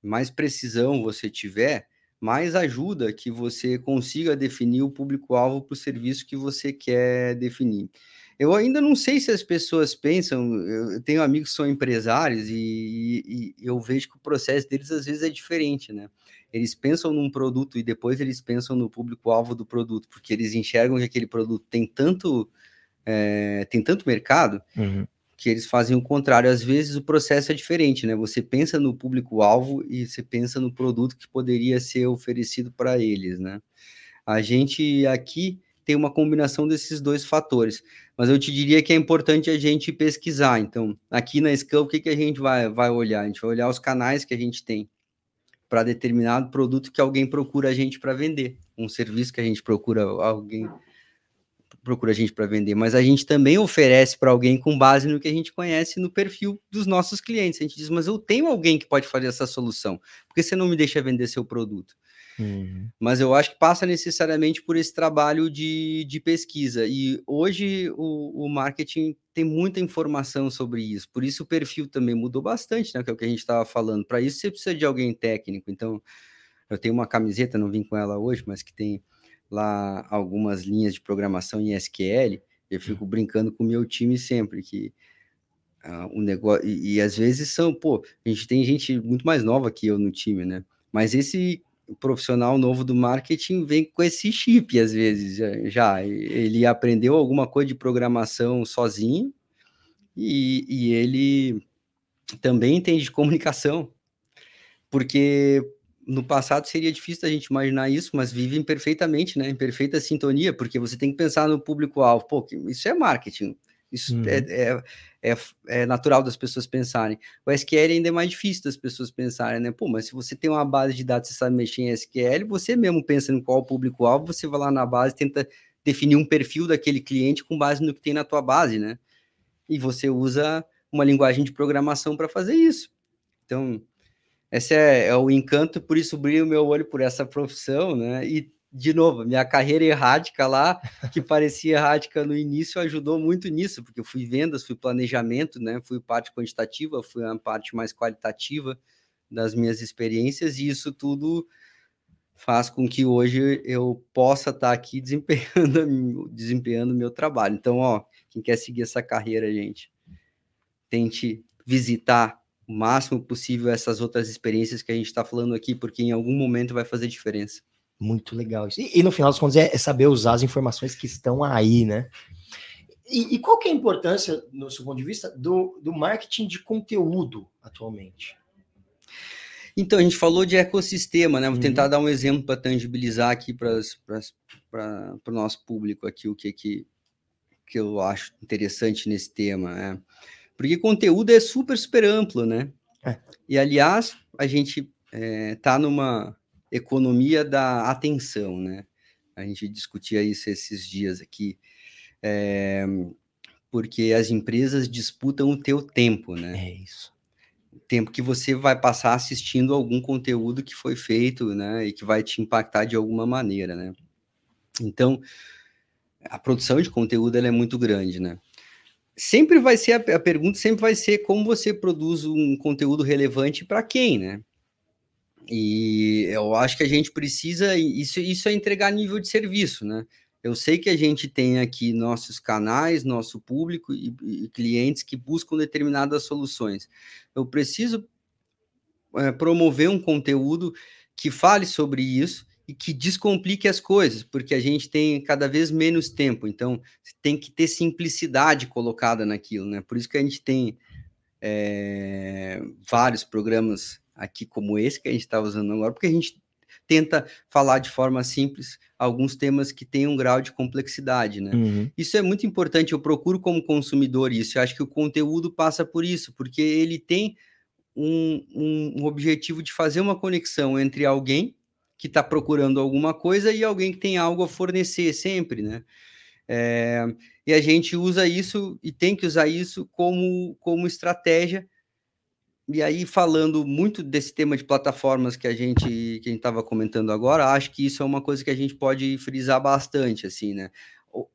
mais precisão você tiver, mais ajuda que você consiga definir o público-alvo para o serviço que você quer definir. Eu ainda não sei se as pessoas pensam. Eu tenho amigos que são empresários e, e, e, eu vejo que o processo deles às vezes é diferente, né? Eles pensam num produto e depois eles pensam no público-alvo do produto, porque eles enxergam que aquele produto tem tanto, é, tem tanto mercado uhum. que eles fazem o contrário. Às vezes o processo é diferente, né? Você pensa no público-alvo e você pensa no produto que poderia ser oferecido para eles, né? A gente aqui tem uma combinação desses dois fatores. Mas eu te diria que é importante a gente pesquisar. Então, aqui na Scam, o que, que a gente vai, vai olhar? A gente vai olhar os canais que a gente tem para determinado produto que alguém procura a gente para vender, um serviço que a gente procura alguém procura a gente para vender, mas a gente também oferece para alguém com base no que a gente conhece no perfil dos nossos clientes. A gente diz, mas eu tenho alguém que pode fazer essa solução, por que você não me deixa vender seu produto? Uhum. Mas eu acho que passa necessariamente por esse trabalho de, de pesquisa. E hoje o, o, marketing tem muita informação sobre isso. Por isso o perfil também mudou bastante, né? Que é o que a gente estava falando. Para isso você precisa de alguém técnico. Então, eu tenho uma camiseta, não vim com ela hoje, mas que tem lá algumas linhas de programação em SQL. Eu fico brincando com o meu time sempre que uh, o negócio e, e, às vezes são, pô, a gente tem gente muito mais nova que eu no time, né? Mas esse profissional novo do marketing vem com esse chip às vezes já, já. ele aprendeu alguma coisa de programação sozinho e, e ele também entende de comunicação porque no passado seria difícil a gente imaginar isso, mas vivem perfeitamente, né? Em perfeita sintonia, porque você tem que pensar no público-alvo. Pô, isso é marketing. Isso uhum. é, é, é, é, natural das pessoas pensarem. O SQL ainda é mais difícil das pessoas pensarem, né? Pô, mas se você tem uma base de dados e sabe mexer em SQL, você mesmo pensa em qual público-alvo, você vai lá na base tenta definir um perfil daquele cliente com base no que tem na tua base, né? E você usa uma linguagem de programação para fazer isso. Então, esse é, é, o encanto, por isso brilha o meu olho por essa profissão, né? E, de novo, minha carreira errática lá, que parecia errática no início, ajudou muito nisso, porque eu fui vendas, fui planejamento, né? Fui parte quantitativa, fui a parte mais qualitativa das minhas experiências, e isso tudo faz com que hoje eu possa estar aqui desempenhando desempenhando meu trabalho. Então, ó, quem quer seguir essa carreira, gente, tente visitar o máximo possível essas outras experiências que a gente está falando aqui, porque em algum momento vai fazer diferença. Muito legal isso. E, e no final das contas é, é, saber usar as informações que estão aí, né? E, e, qual que é a importância, no seu ponto de vista, do, do marketing de conteúdo atualmente? Então, a gente falou de ecossistema, né? Vou uhum. tentar dar um exemplo para tangibilizar aqui para o nosso público aqui o que, que, que eu acho interessante nesse tema. Né? Porque conteúdo é super, super amplo, né? É. E, aliás, a gente está é, numa economia da atenção, né? A gente discutia isso esses dias aqui, é, porque as empresas disputam o teu tempo, né? É isso. Tempo que você vai passar assistindo algum conteúdo que foi feito, né? E que vai te impactar de alguma maneira, né? Então, a produção de conteúdo é muito grande, né? sempre vai ser a, a, pergunta sempre vai ser como você produz um conteúdo relevante para quem, né? E eu acho que a gente precisa isso isso é entregar nível de serviço, né? Eu sei que a gente tem aqui nossos canais, nosso público e, e clientes que buscam determinadas soluções. Eu preciso é, promover um conteúdo que fale sobre isso e que descomplique as coisas, porque a gente tem cada vez menos tempo, então tem que ter simplicidade colocada naquilo, né? Por isso que a gente tem é, vários programas aqui como esse que a gente está usando agora, porque a gente tenta falar de forma simples alguns temas que têm um grau de complexidade, né? Uhum. Isso é muito importante, eu procuro como consumidor isso, eu acho que o conteúdo passa por isso, porque ele tem um, um, um objetivo de fazer uma conexão entre alguém que está procurando alguma coisa e alguém que tem algo a fornecer sempre, né? É, e a gente usa isso e tem que usar isso como, como estratégia. E aí, falando muito desse tema de plataformas que a gente que a gente estava comentando agora, acho que isso é uma coisa que a gente pode frisar bastante, assim, né?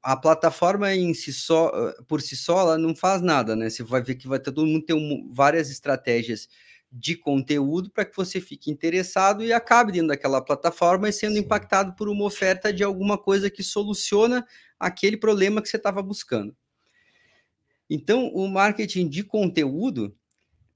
A plataforma em si só, por si só, ela não faz nada, né? Você vai ver que vai todo mundo ter um, várias estratégias de conteúdo para que você fique interessado e acabe dentro daquela plataforma e sendo Sim. impactado por uma oferta de alguma coisa que soluciona aquele problema que você estava buscando. Então, o marketing de conteúdo,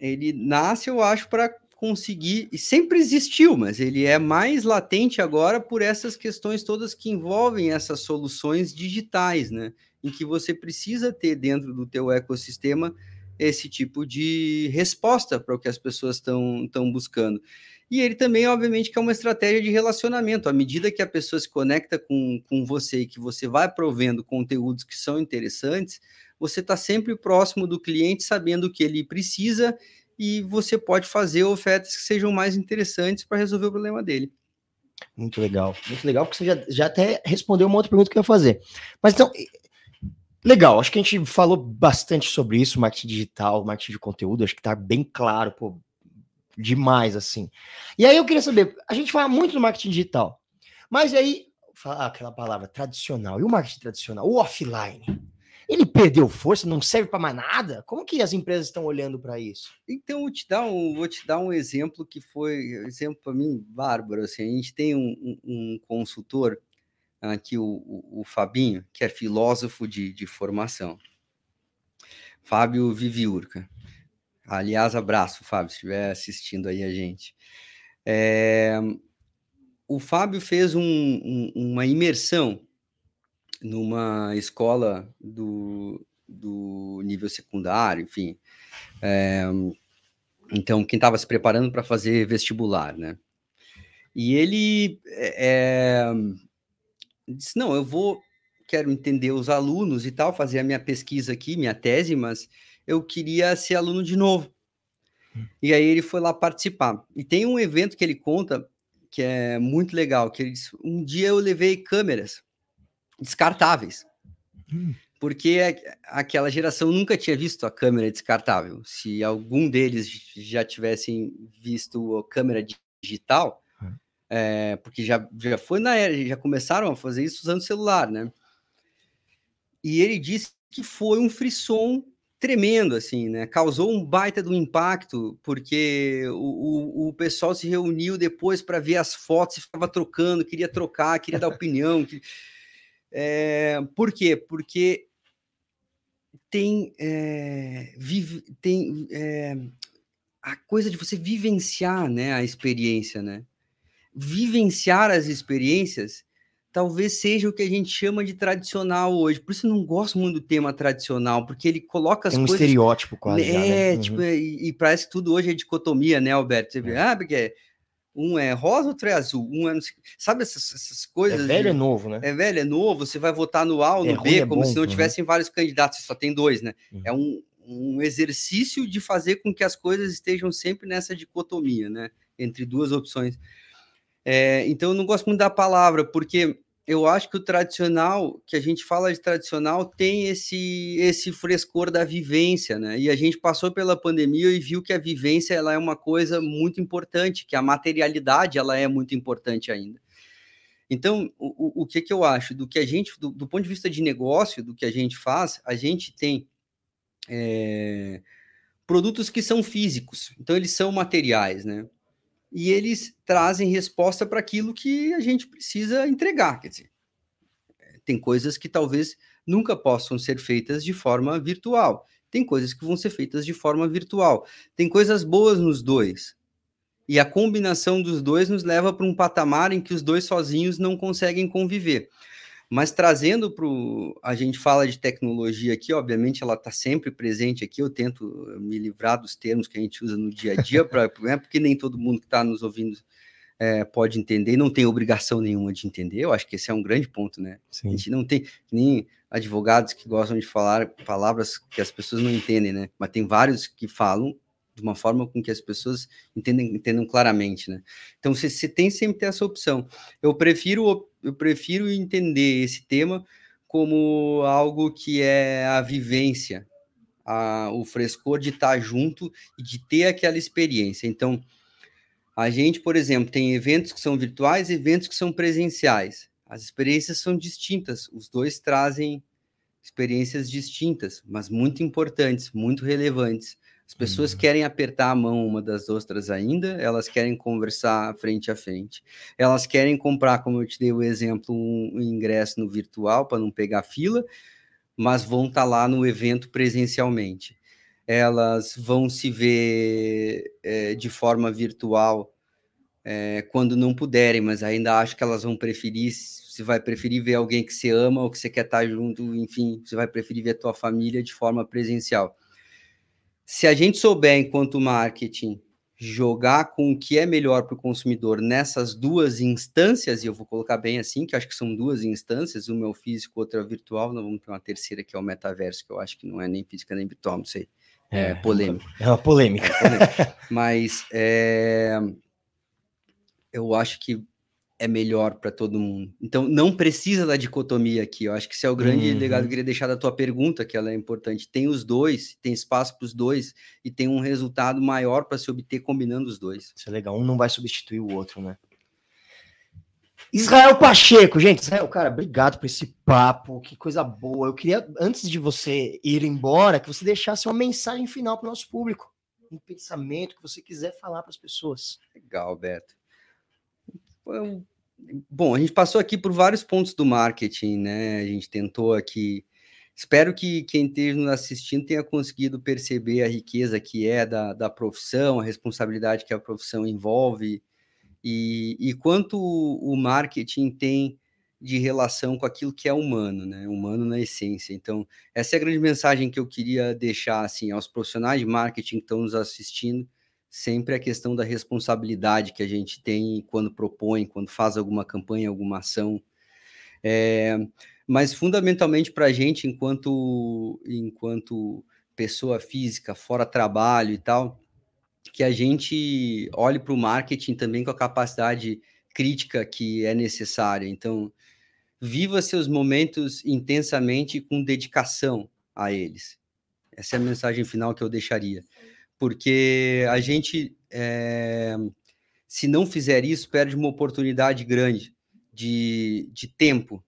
ele nasce, eu acho, para conseguir, e sempre existiu, mas ele é mais latente agora por essas questões todas que envolvem essas soluções digitais, né? Em que você precisa ter dentro do teu ecossistema esse tipo de resposta para o que as pessoas estão buscando. E ele também, obviamente, que é uma estratégia de relacionamento. À medida que a pessoa se conecta com, com você e que você vai provendo conteúdos que são interessantes, você está sempre próximo do cliente, sabendo o que ele precisa e você pode fazer ofertas que sejam mais interessantes para resolver o problema dele. Muito legal, muito legal, porque você já, já até respondeu uma outra pergunta que eu ia fazer. Mas então, Legal, acho que a gente falou bastante sobre isso, marketing digital, marketing de conteúdo, acho que tá bem claro, pô, demais assim. E aí eu queria saber, a gente fala muito do marketing digital, mas aí, aquela palavra tradicional, e o marketing tradicional, o offline? Ele perdeu força, não serve para mais nada? Como que as empresas estão olhando para isso? Então, vou te dar um, vou te dar um exemplo que foi exemplo para mim bárbaro. Assim, a gente tem um, um, um consultor aqui, o, o, o, Fabinho, que é filósofo de, de formação. Fábio Viviurca. Aliás, abraço, Fábio, se estiver assistindo aí a gente. É, o Fábio fez um, uma imersão numa escola do, do nível secundário, enfim. É, então, quem estava se preparando para fazer vestibular, né? E ele é, disse: Não, eu vou, quero entender os alunos e tal, fazer a minha pesquisa aqui, minha tese, mas eu queria ser aluno de novo. Hum. E aí ele foi lá participar. E tem um evento que ele conta que é muito legal, que ele disse, um dia eu levei câmeras descartáveis. Hum. Porque aquela geração nunca tinha visto a câmera descartável. Se algum deles já tivessem visto a câmera digital, é, porque já, já foi na era, já começaram a fazer isso usando celular, né? E ele disse que foi um frisson tremendo, assim, né? Causou um baita do impacto, porque o, o, o pessoal se reuniu depois para ver as fotos, estava trocando, queria trocar, queria dar opinião. Que... É, por quê? Porque tem, é, vive, tem é, a coisa de você vivenciar né, a experiência, né? Vivenciar as experiências talvez seja o que a gente chama de tradicional hoje. Por isso eu não gosto muito do tema tradicional, porque ele coloca as Tem um coisas... estereótipo quase. É, já, né? tipo, uhum. e, e, parece que tudo hoje é dicotomia, né, Alberto? Você vê, é. ah, porque um é rosa, outro é azul. Um é, sabe essas, essas coisas? É velho, de, é novo, né? É velho, é novo. Você vai votar no A ou é no B, é como bom, se não uhum. tivessem uhum. vários candidatos, você só tem dois, né? Uhum. É um, um exercício de fazer com que as coisas estejam sempre nessa dicotomia, né? Entre duas opções. É, então, eu não gosto muito da palavra, porque eu acho que o tradicional, que a gente fala de tradicional, tem esse esse frescor da vivência, né? E a gente passou pela pandemia e viu que a vivência ela é uma coisa muito importante, que a materialidade ela é muito importante ainda. Então, o, o que que eu acho do que a gente, do, do ponto de vista de negócio, do que a gente faz, a gente tem é, produtos que são físicos, então eles são materiais, né? E eles trazem resposta para aquilo que a gente precisa entregar. Quer dizer, tem coisas que talvez nunca possam ser feitas de forma virtual. Tem coisas que vão ser feitas de forma virtual. Tem coisas boas nos dois. E a combinação dos dois nos leva para um patamar em que os dois sozinhos não conseguem conviver. Mas trazendo para a gente fala de tecnologia aqui, obviamente ela está sempre presente aqui. Eu tento me livrar dos termos que a gente usa no dia a dia, pra, né, porque nem todo mundo que está nos ouvindo é, pode entender, não tem obrigação nenhuma de entender. Eu acho que esse é um grande ponto, né? Sim. A gente não tem nem advogados que gostam de falar palavras que as pessoas não entendem, né? Mas tem vários que falam de uma forma com que as pessoas entendem, entendam claramente, né? Então você, você tem sempre ter essa opção. Eu prefiro eu prefiro entender esse tema como algo que é a vivência, a, o frescor de estar junto e de ter aquela experiência. Então, a gente, por exemplo, tem eventos que são virtuais eventos que são presenciais. As experiências são distintas, os dois trazem experiências distintas, mas muito importantes, muito relevantes. As pessoas uhum. querem apertar a mão uma das outras ainda, elas querem conversar frente a frente. Elas querem comprar, como eu te dei o exemplo, um, ingresso no virtual para não pegar fila, mas vão estar tá lá no evento presencialmente. Elas vão se ver é, de forma virtual é, quando não puderem, mas ainda acho que elas vão preferir, você vai preferir ver alguém que você ama ou que você quer estar tá junto, enfim, você vai preferir ver a tua família de forma presencial se a gente souber, enquanto marketing, jogar com o que é melhor para o consumidor nessas duas instâncias, e eu vou colocar bem assim, que acho que são duas instâncias, uma é o físico, outra é virtual, nós vamos ter uma terceira que é o metaverso, que eu acho que não é nem física nem virtual, não sei. É, é polêmico. É uma polêmica. É Mas é, eu acho que é melhor para todo mundo. Então, não precisa da dicotomia aqui. Eu acho que esse é o grande uhum. legado que eu queria deixar da tua pergunta, que ela é importante. Tem os dois, tem espaço para os dois e tem um resultado maior para se obter combinando os dois. Isso é legal. Um não vai substituir o outro, né? Israel Pacheco, gente, Israel, cara, obrigado por esse papo, que coisa boa. Eu queria, antes de você ir embora, que você deixasse uma mensagem final para o nosso público, um pensamento que você quiser falar para as pessoas. Legal, Beto. Bom, a gente passou aqui por vários pontos do marketing, né? A gente tentou aqui. Espero que quem esteja nos assistindo tenha conseguido perceber a riqueza que é da, da profissão, a responsabilidade que a profissão envolve e, e quanto o marketing tem de relação com aquilo que é humano, né? Humano na essência. Então, essa é a grande mensagem que eu queria deixar assim aos profissionais de marketing que estão nos assistindo, sempre a questão da responsabilidade que a gente tem quando propõe, quando faz alguma campanha, alguma ação. É, mas fundamentalmente para a gente, enquanto, enquanto pessoa física, fora trabalho e tal, que a gente olhe para o marketing também com a capacidade crítica que é necessária. Então, viva seus momentos intensamente com dedicação a eles. Essa é a mensagem final que eu deixaria porque a gente, é, se não fizer isso, perde uma oportunidade grande de, de tempo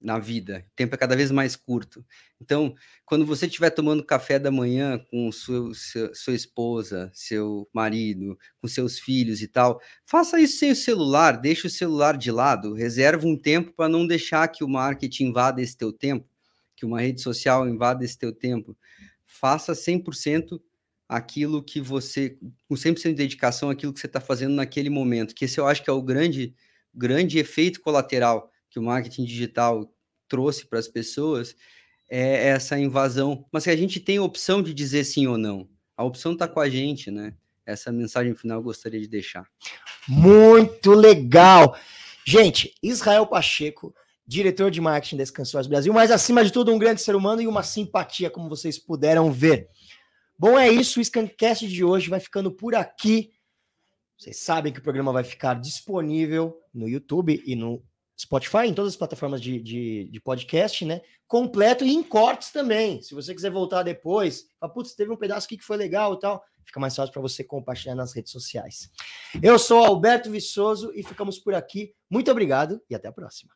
na vida. O tempo é cada vez mais curto. Então, quando você estiver tomando café da manhã com seu, sua esposa, seu marido, com seus filhos e tal, faça isso sem o celular, deixe o celular de lado, reserva um tempo para não deixar que o marketing invada esse teu tempo, que uma rede social invada esse teu tempo. Faça 100% aquilo que você, com 100% de dedicação, aquilo que você está fazendo naquele momento, que esse eu acho que é o grande, grande efeito colateral que o marketing digital trouxe para as pessoas, é essa invasão. Mas que a gente tem opção de dizer sim ou não. A opção está com a gente, né? Essa mensagem final eu gostaria de deixar. Muito legal! Gente, Israel Pacheco, diretor de marketing da Scansões Brasil, mas acima de tudo um grande ser humano e uma simpatia, como vocês puderam ver. Bom, é isso. O Scancast de hoje vai ficando por aqui. Vocês sabem que o programa vai ficar disponível no YouTube e no Spotify, em todas as plataformas de, de, de, podcast, né? Completo e em cortes também. Se você quiser voltar depois, fala, putz, teve um pedaço aqui que foi legal e tal, fica mais fácil para você compartilhar nas redes sociais. Eu sou Alberto Viçoso e ficamos por aqui. Muito obrigado e até a próxima.